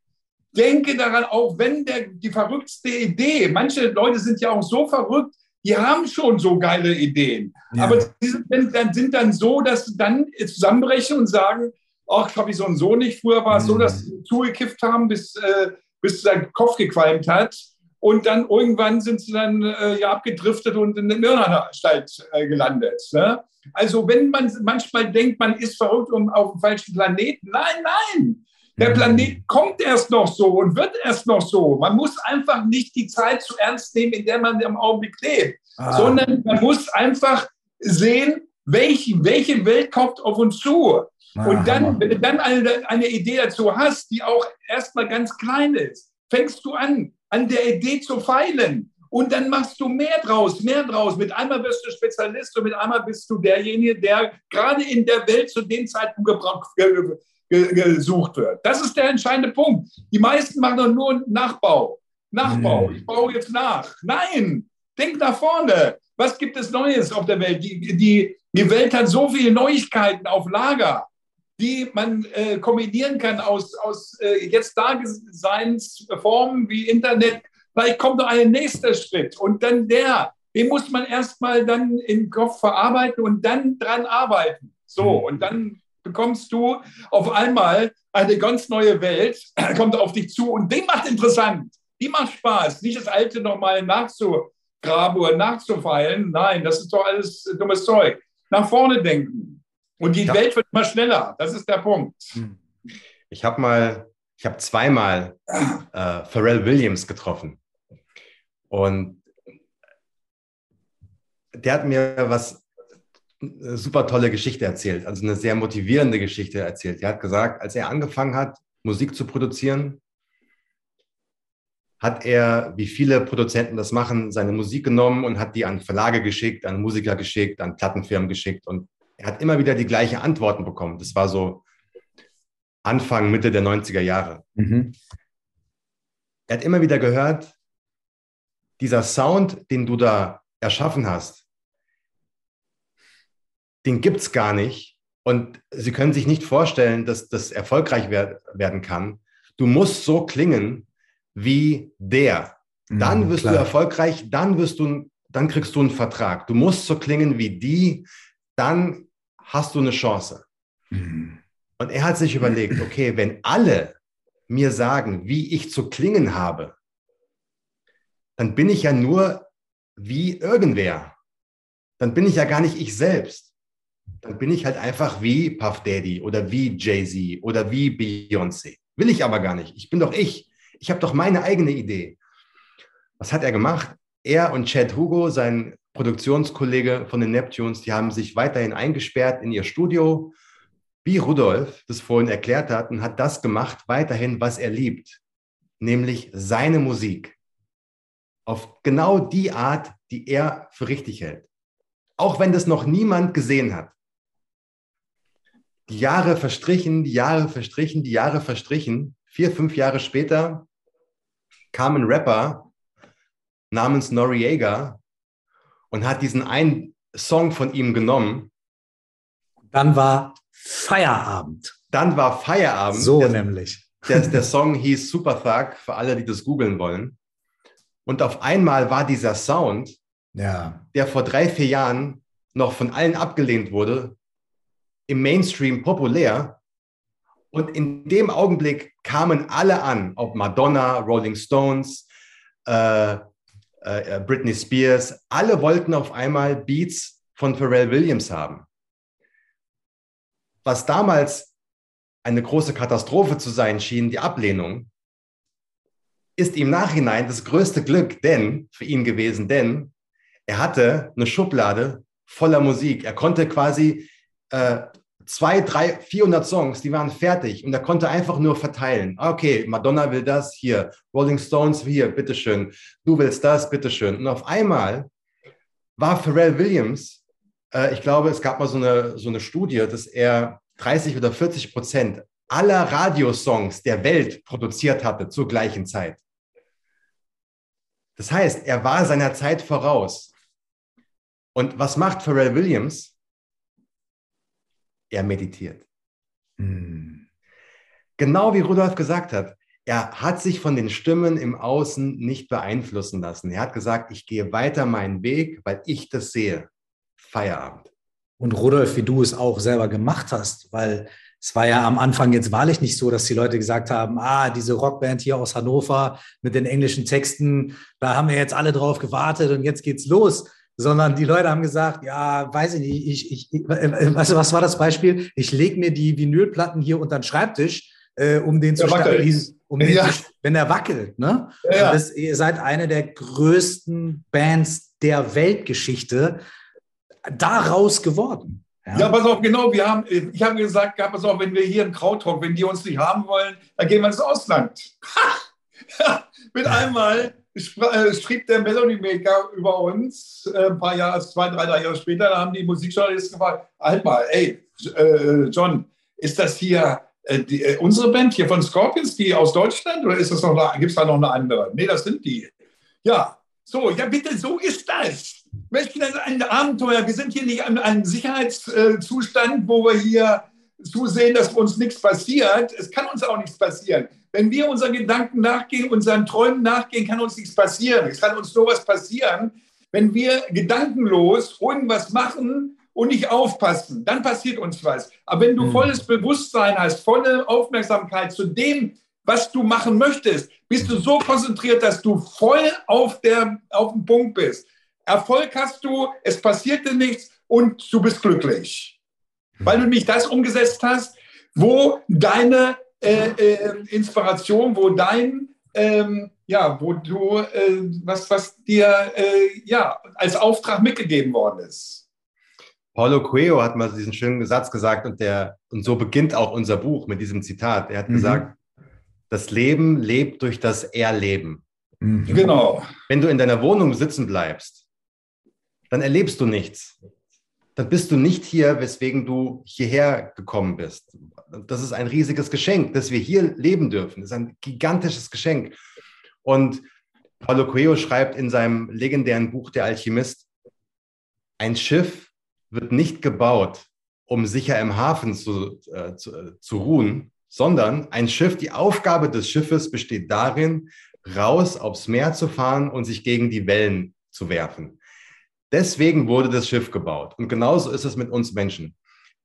denke daran, auch wenn der, die verrücktste Idee, manche Leute sind ja auch so verrückt, die haben schon so geile Ideen. Ja. Aber die sind dann, sind dann so, dass sie dann zusammenbrechen und sagen, ach, habe ich so und so nicht. Früher war es mhm. so, dass sie zugekifft haben, bis, äh, bis der Kopf gequalmt hat. Und dann irgendwann sind sie dann äh, ja abgedriftet und in der Irrenanstalt äh, gelandet. Ne? Also wenn man manchmal denkt, man ist verrückt und auf dem falschen Planeten, nein, nein, der mhm. Planet kommt erst noch so und wird erst noch so. Man muss einfach nicht die Zeit zu ernst nehmen, in der man im Augenblick lebt, ah. sondern man muss einfach sehen, welche, welche Welt kommt auf uns zu. Ah, und dann, wenn du dann eine, eine Idee dazu hast, die auch erstmal ganz klein ist, fängst du an, an der Idee zu feilen. Und dann machst du mehr draus, mehr draus. Mit einmal wirst du Spezialist und mit einmal bist du derjenige, der gerade in der Welt zu dem Zeitpunkt gebraucht, gesucht wird. Das ist der entscheidende Punkt. Die meisten machen doch nur Nachbau. Nachbau. Ich baue jetzt nach. Nein, denk nach vorne. Was gibt es Neues auf der Welt? Die, die, die Welt hat so viele Neuigkeiten auf Lager, die man äh, kombinieren kann aus, aus äh, jetzt Daseinsformen wie Internet. Vielleicht kommt noch ein nächster Schritt und dann der. Den muss man erstmal dann im Kopf verarbeiten und dann dran arbeiten. So, mhm. und dann bekommst du auf einmal eine ganz neue Welt, kommt auf dich zu und die macht interessant. Die macht Spaß. Nicht das Alte nochmal nachzugraben oder nachzufeilen. Nein, das ist doch alles dummes Zeug. Nach vorne denken. Und die ja. Welt wird immer schneller. Das ist der Punkt. Hm. Ich habe mal, ich habe zweimal äh, Pharrell Williams getroffen. Und der hat mir was eine super tolle Geschichte erzählt, also eine sehr motivierende Geschichte erzählt. Er hat gesagt, als er angefangen hat, Musik zu produzieren, hat er, wie viele Produzenten das machen, seine Musik genommen und hat die an Verlage geschickt, an Musiker geschickt, an Plattenfirmen geschickt und er hat immer wieder die gleichen Antworten bekommen. Das war so Anfang, Mitte der 90er Jahre. Mhm. Er hat immer wieder gehört, dieser Sound, den du da erschaffen hast, den gibt es gar nicht. Und Sie können sich nicht vorstellen, dass das erfolgreich wer werden kann. Du musst so klingen wie der. Dann mhm, wirst klar. du erfolgreich, dann wirst du, dann kriegst du einen Vertrag. Du musst so klingen wie die, dann hast du eine Chance. Mhm. Und er hat sich überlegt, okay, wenn alle mir sagen, wie ich zu klingen habe, dann bin ich ja nur wie irgendwer. Dann bin ich ja gar nicht ich selbst dann bin ich halt einfach wie Puff Daddy oder wie Jay-Z oder wie Beyoncé. Will ich aber gar nicht. Ich bin doch ich. Ich habe doch meine eigene Idee. Was hat er gemacht? Er und Chad Hugo, sein Produktionskollege von den Neptunes, die haben sich weiterhin eingesperrt in ihr Studio, wie Rudolf das vorhin erklärt hat, und hat das gemacht, weiterhin, was er liebt, nämlich seine Musik. Auf genau die Art, die er für richtig hält. Auch wenn das noch niemand gesehen hat. Die Jahre verstrichen, die Jahre verstrichen, die Jahre verstrichen. Vier, fünf Jahre später kam ein Rapper namens Noriega und hat diesen einen Song von ihm genommen. Dann war Feierabend. Dann war Feierabend. So der, nämlich. Der, der Song hieß Super Thug, für alle, die das googeln wollen. Und auf einmal war dieser Sound, ja. der vor drei, vier Jahren noch von allen abgelehnt wurde, im Mainstream populär. Und in dem Augenblick kamen alle an, ob Madonna, Rolling Stones, äh, äh, äh, Britney Spears, alle wollten auf einmal Beats von Pharrell Williams haben. Was damals eine große Katastrophe zu sein schien, die Ablehnung, ist im Nachhinein das größte Glück denn für ihn gewesen, denn er hatte eine Schublade voller Musik. Er konnte quasi äh, zwei, drei, 400 Songs, die waren fertig und er konnte einfach nur verteilen. Okay, Madonna will das, hier, Rolling Stones, hier, bitteschön, du willst das, bitteschön. Und auf einmal war Pharrell Williams, äh, ich glaube, es gab mal so eine, so eine Studie, dass er 30 oder 40 Prozent aller Radiosongs der Welt produziert hatte zur gleichen Zeit. Das heißt, er war seiner Zeit voraus. Und was macht Pharrell Williams? Er meditiert. Hm. Genau wie Rudolf gesagt hat, er hat sich von den Stimmen im Außen nicht beeinflussen lassen. Er hat gesagt, ich gehe weiter meinen Weg, weil ich das sehe. Feierabend. Und Rudolf, wie du es auch selber gemacht hast, weil es war ja am Anfang jetzt wahrlich nicht so, dass die Leute gesagt haben, ah, diese Rockband hier aus Hannover mit den englischen Texten, da haben wir jetzt alle drauf gewartet und jetzt geht's los sondern die Leute haben gesagt, ja, weiß ich nicht, ich, ich, ich weißt du, was war das Beispiel? Ich lege mir die Vinylplatten hier unter den Schreibtisch, äh, um den zu stabilisieren, um den ja. zu, wenn er wackelt. Ne? Ja. Das, ihr seid eine der größten Bands der Weltgeschichte daraus geworden. Ja. ja, pass auf, genau, wir haben, ich habe gesagt, ja, pass auf, wenn wir hier im Krautrock, wenn die uns nicht haben wollen, dann gehen wir ins Ausland. Ha! Mit einmal äh, schrieb der Melody Maker über uns äh, ein paar Jahre, zwei, drei, drei Jahre später, da haben die Musikjournalisten gefragt, halt mal, ey, äh, John, ist das hier äh, unsere Band hier von Scorpions, die aus Deutschland, oder ist das noch, gibt es da noch eine andere? Nee, das sind die. Ja, so, ja bitte, so ist das. Welch ein Abenteuer. Wir sind hier nicht in einem Sicherheitszustand, wo wir hier zusehen, dass uns nichts passiert. Es kann uns auch nichts passieren. Wenn wir unseren Gedanken nachgehen, unseren Träumen nachgehen, kann uns nichts passieren. Es kann uns nur was passieren, wenn wir gedankenlos irgendwas machen und nicht aufpassen. Dann passiert uns was. Aber wenn du mhm. volles Bewusstsein hast, volle Aufmerksamkeit zu dem, was du machen möchtest, bist du so konzentriert, dass du voll auf, der, auf dem Punkt bist. Erfolg hast du, es passiert dir nichts und du bist glücklich. Weil du nämlich das umgesetzt hast, wo deine äh, äh, Inspiration, wo dein, ähm, ja, wo du, äh, was, was dir äh, ja, als Auftrag mitgegeben worden ist. Paulo Coelho hat mal diesen schönen Satz gesagt und, der, und so beginnt auch unser Buch mit diesem Zitat. Er hat mhm. gesagt, das Leben lebt durch das Erleben. Mhm. Genau. Wenn du in deiner Wohnung sitzen bleibst, dann erlebst du nichts dann bist du nicht hier, weswegen du hierher gekommen bist. Das ist ein riesiges Geschenk, dass wir hier leben dürfen. Das ist ein gigantisches Geschenk. Und Paulo Coelho schreibt in seinem legendären Buch Der Alchemist, ein Schiff wird nicht gebaut, um sicher im Hafen zu, äh, zu, äh, zu ruhen, sondern ein Schiff, die Aufgabe des Schiffes besteht darin, raus aufs Meer zu fahren und sich gegen die Wellen zu werfen. Deswegen wurde das Schiff gebaut. Und genauso ist es mit uns Menschen.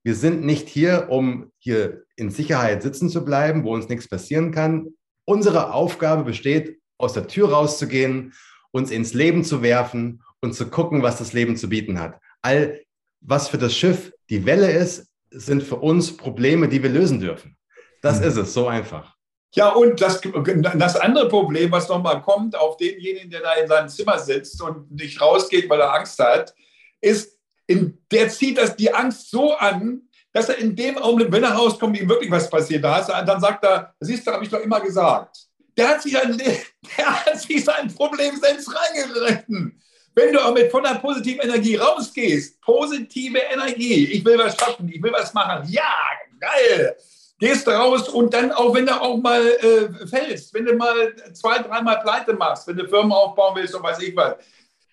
Wir sind nicht hier, um hier in Sicherheit sitzen zu bleiben, wo uns nichts passieren kann. Unsere Aufgabe besteht, aus der Tür rauszugehen, uns ins Leben zu werfen und zu gucken, was das Leben zu bieten hat. All was für das Schiff die Welle ist, sind für uns Probleme, die wir lösen dürfen. Das mhm. ist es, so einfach. Ja, und das, das andere Problem, was nochmal kommt auf denjenigen, der da in seinem Zimmer sitzt und nicht rausgeht, weil er Angst hat, ist, in, der zieht das die Angst so an, dass er in dem Augenblick, wenn er rauskommt, ihm wirklich was passiert, da dann sagt er, siehst du, habe ich doch immer gesagt. Der hat sich, ein, der hat sich sein Problem selbst reingerechnet. Wenn du auch mit voller positiver Energie rausgehst, positive Energie, ich will was schaffen, ich will was machen, ja, geil, gehst raus und dann auch, wenn du auch mal äh, fällst, wenn du mal zwei, dreimal pleite machst, wenn du Firmen aufbauen willst und weiß ich was.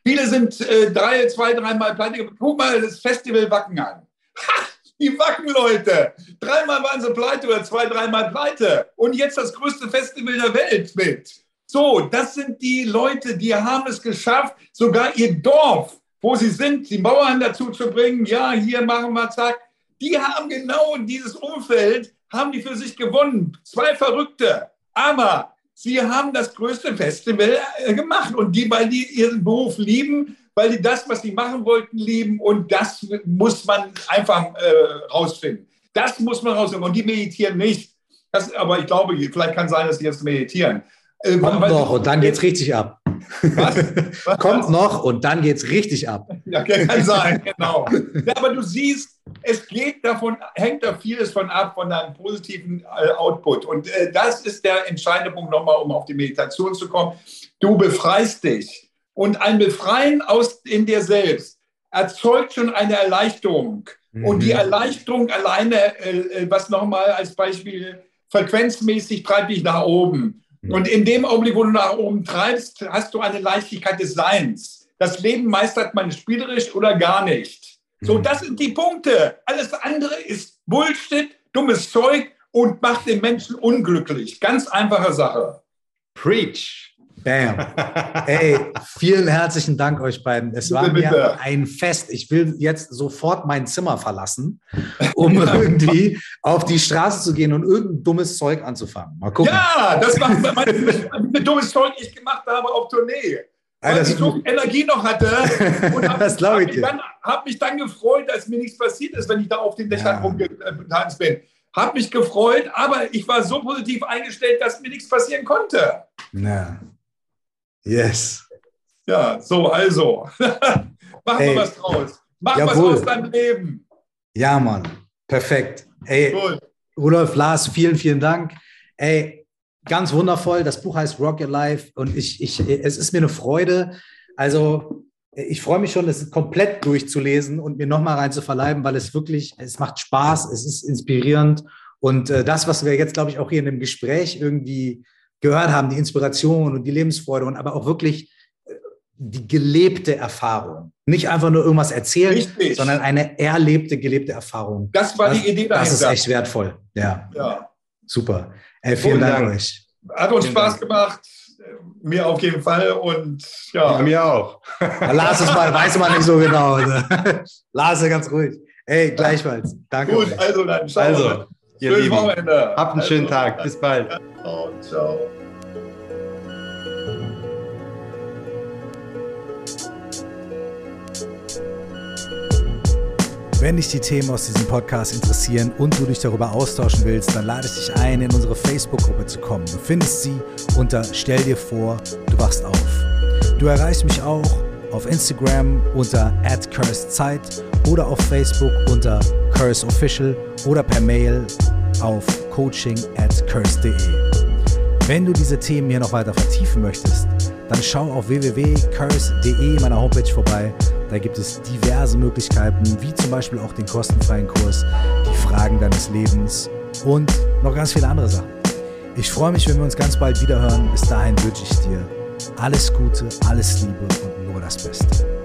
Viele sind äh, drei, zwei, dreimal pleite. Guck mal das Festival Wacken an. Ha, die Wacken, Leute. Dreimal waren sie pleite oder zwei, dreimal pleite. Und jetzt das größte Festival der Welt mit. So, das sind die Leute, die haben es geschafft, sogar ihr Dorf, wo sie sind, die Bauern dazu zu bringen, ja, hier machen wir zack. Die haben genau dieses Umfeld, haben die für sich gewonnen. Zwei Verrückte. Aber sie haben das größte Festival äh, gemacht. Und die, weil die ihren Beruf lieben, weil die das, was sie machen wollten, lieben. Und das muss man einfach äh, rausfinden. Das muss man rausfinden. Und die meditieren nicht. Das, aber ich glaube, vielleicht kann sein, dass sie jetzt meditieren. Äh, Kommt noch und dann geht's richtig ab. Was? Was? Kommt noch und dann geht's richtig ab. Ja, kann sein, genau. Ja, aber du siehst, es geht davon, hängt da vieles von ab, von deinem positiven äh, Output. Und äh, das ist der entscheidende Punkt nochmal, um auf die Meditation zu kommen. Du befreist dich. Und ein Befreien aus in dir selbst erzeugt schon eine Erleichterung. Mhm. Und die mhm. Erleichterung alleine, äh, äh was nochmal als Beispiel, frequenzmäßig treibt dich nach oben. Und in dem Augenblick, wo du nach oben treibst, hast du eine Leichtigkeit des Seins. Das Leben meistert man spielerisch oder gar nicht. So, mhm. das sind die Punkte. Alles andere ist Bullshit, dummes Zeug und macht den Menschen unglücklich. Ganz einfache Sache. Preach. Bam. Ey, vielen herzlichen Dank euch beiden. Es war bitte, mir ein Fest. Ich will jetzt sofort mein Zimmer verlassen, um irgendwie auf die Straße zu gehen und irgendein dummes Zeug anzufangen. Mal gucken. Ja, das war mein dummes Zeug, ich gemacht habe auf Tournee. Weil ich so Energie noch hatte und habe hab mich, hab mich dann gefreut, dass mir nichts passiert ist, wenn ich da auf den Dächern ja. rumgetanzt bin. Habe mich gefreut, aber ich war so positiv eingestellt, dass mir nichts passieren konnte. Ja. Yes. Ja, so, also. Mach Ey, mal was draus. Mach jawohl. was aus deinem Leben. Ja, Mann. Perfekt. Ey, Gut. Rudolf, Lars, vielen, vielen Dank. Ey, ganz wundervoll. Das Buch heißt Rock Your Life und ich, ich, es ist mir eine Freude. Also, ich freue mich schon, es komplett durchzulesen und mir nochmal rein zu verleiben, weil es wirklich, es macht Spaß, es ist inspirierend. Und äh, das, was wir jetzt, glaube ich, auch hier in dem Gespräch irgendwie gehört haben, die Inspiration und die Lebensfreude und aber auch wirklich äh, die gelebte Erfahrung. Nicht einfach nur irgendwas erzählen, Richtig. sondern eine erlebte, gelebte Erfahrung. Das war das, die Idee dahinter. Das ist echt wertvoll. Ja. ja. Super. Ey, vielen Dank, Dank euch. Hat uns vielen Spaß Dank. gemacht. Mir auf jeden Fall und ja. ja mir auch. Lars es mal, weiß man nicht so genau. Lars ganz ruhig. Ey, gleichfalls. Danke. Gut, euch. also dann. Ciao. Also, ihr Lieben. Wochenende. Habt einen also, schönen Tag. Bis bald. Ciao, ciao. Wenn dich die Themen aus diesem Podcast interessieren und du dich darüber austauschen willst, dann lade ich dich ein, in unsere Facebook-Gruppe zu kommen. Du findest sie unter Stell dir vor, du wachst auf. Du erreichst mich auch auf Instagram unter @cursedzeit oder auf Facebook unter curseofficial oder per Mail auf coaching at curse.de. Wenn du diese Themen hier noch weiter vertiefen möchtest, dann schau auf www.curse.de meiner Homepage vorbei. Da gibt es diverse Möglichkeiten, wie zum Beispiel auch den kostenfreien Kurs, die Fragen deines Lebens und noch ganz viele andere Sachen. Ich freue mich, wenn wir uns ganz bald wieder hören. Bis dahin wünsche ich dir alles Gute, alles Liebe und nur das Beste.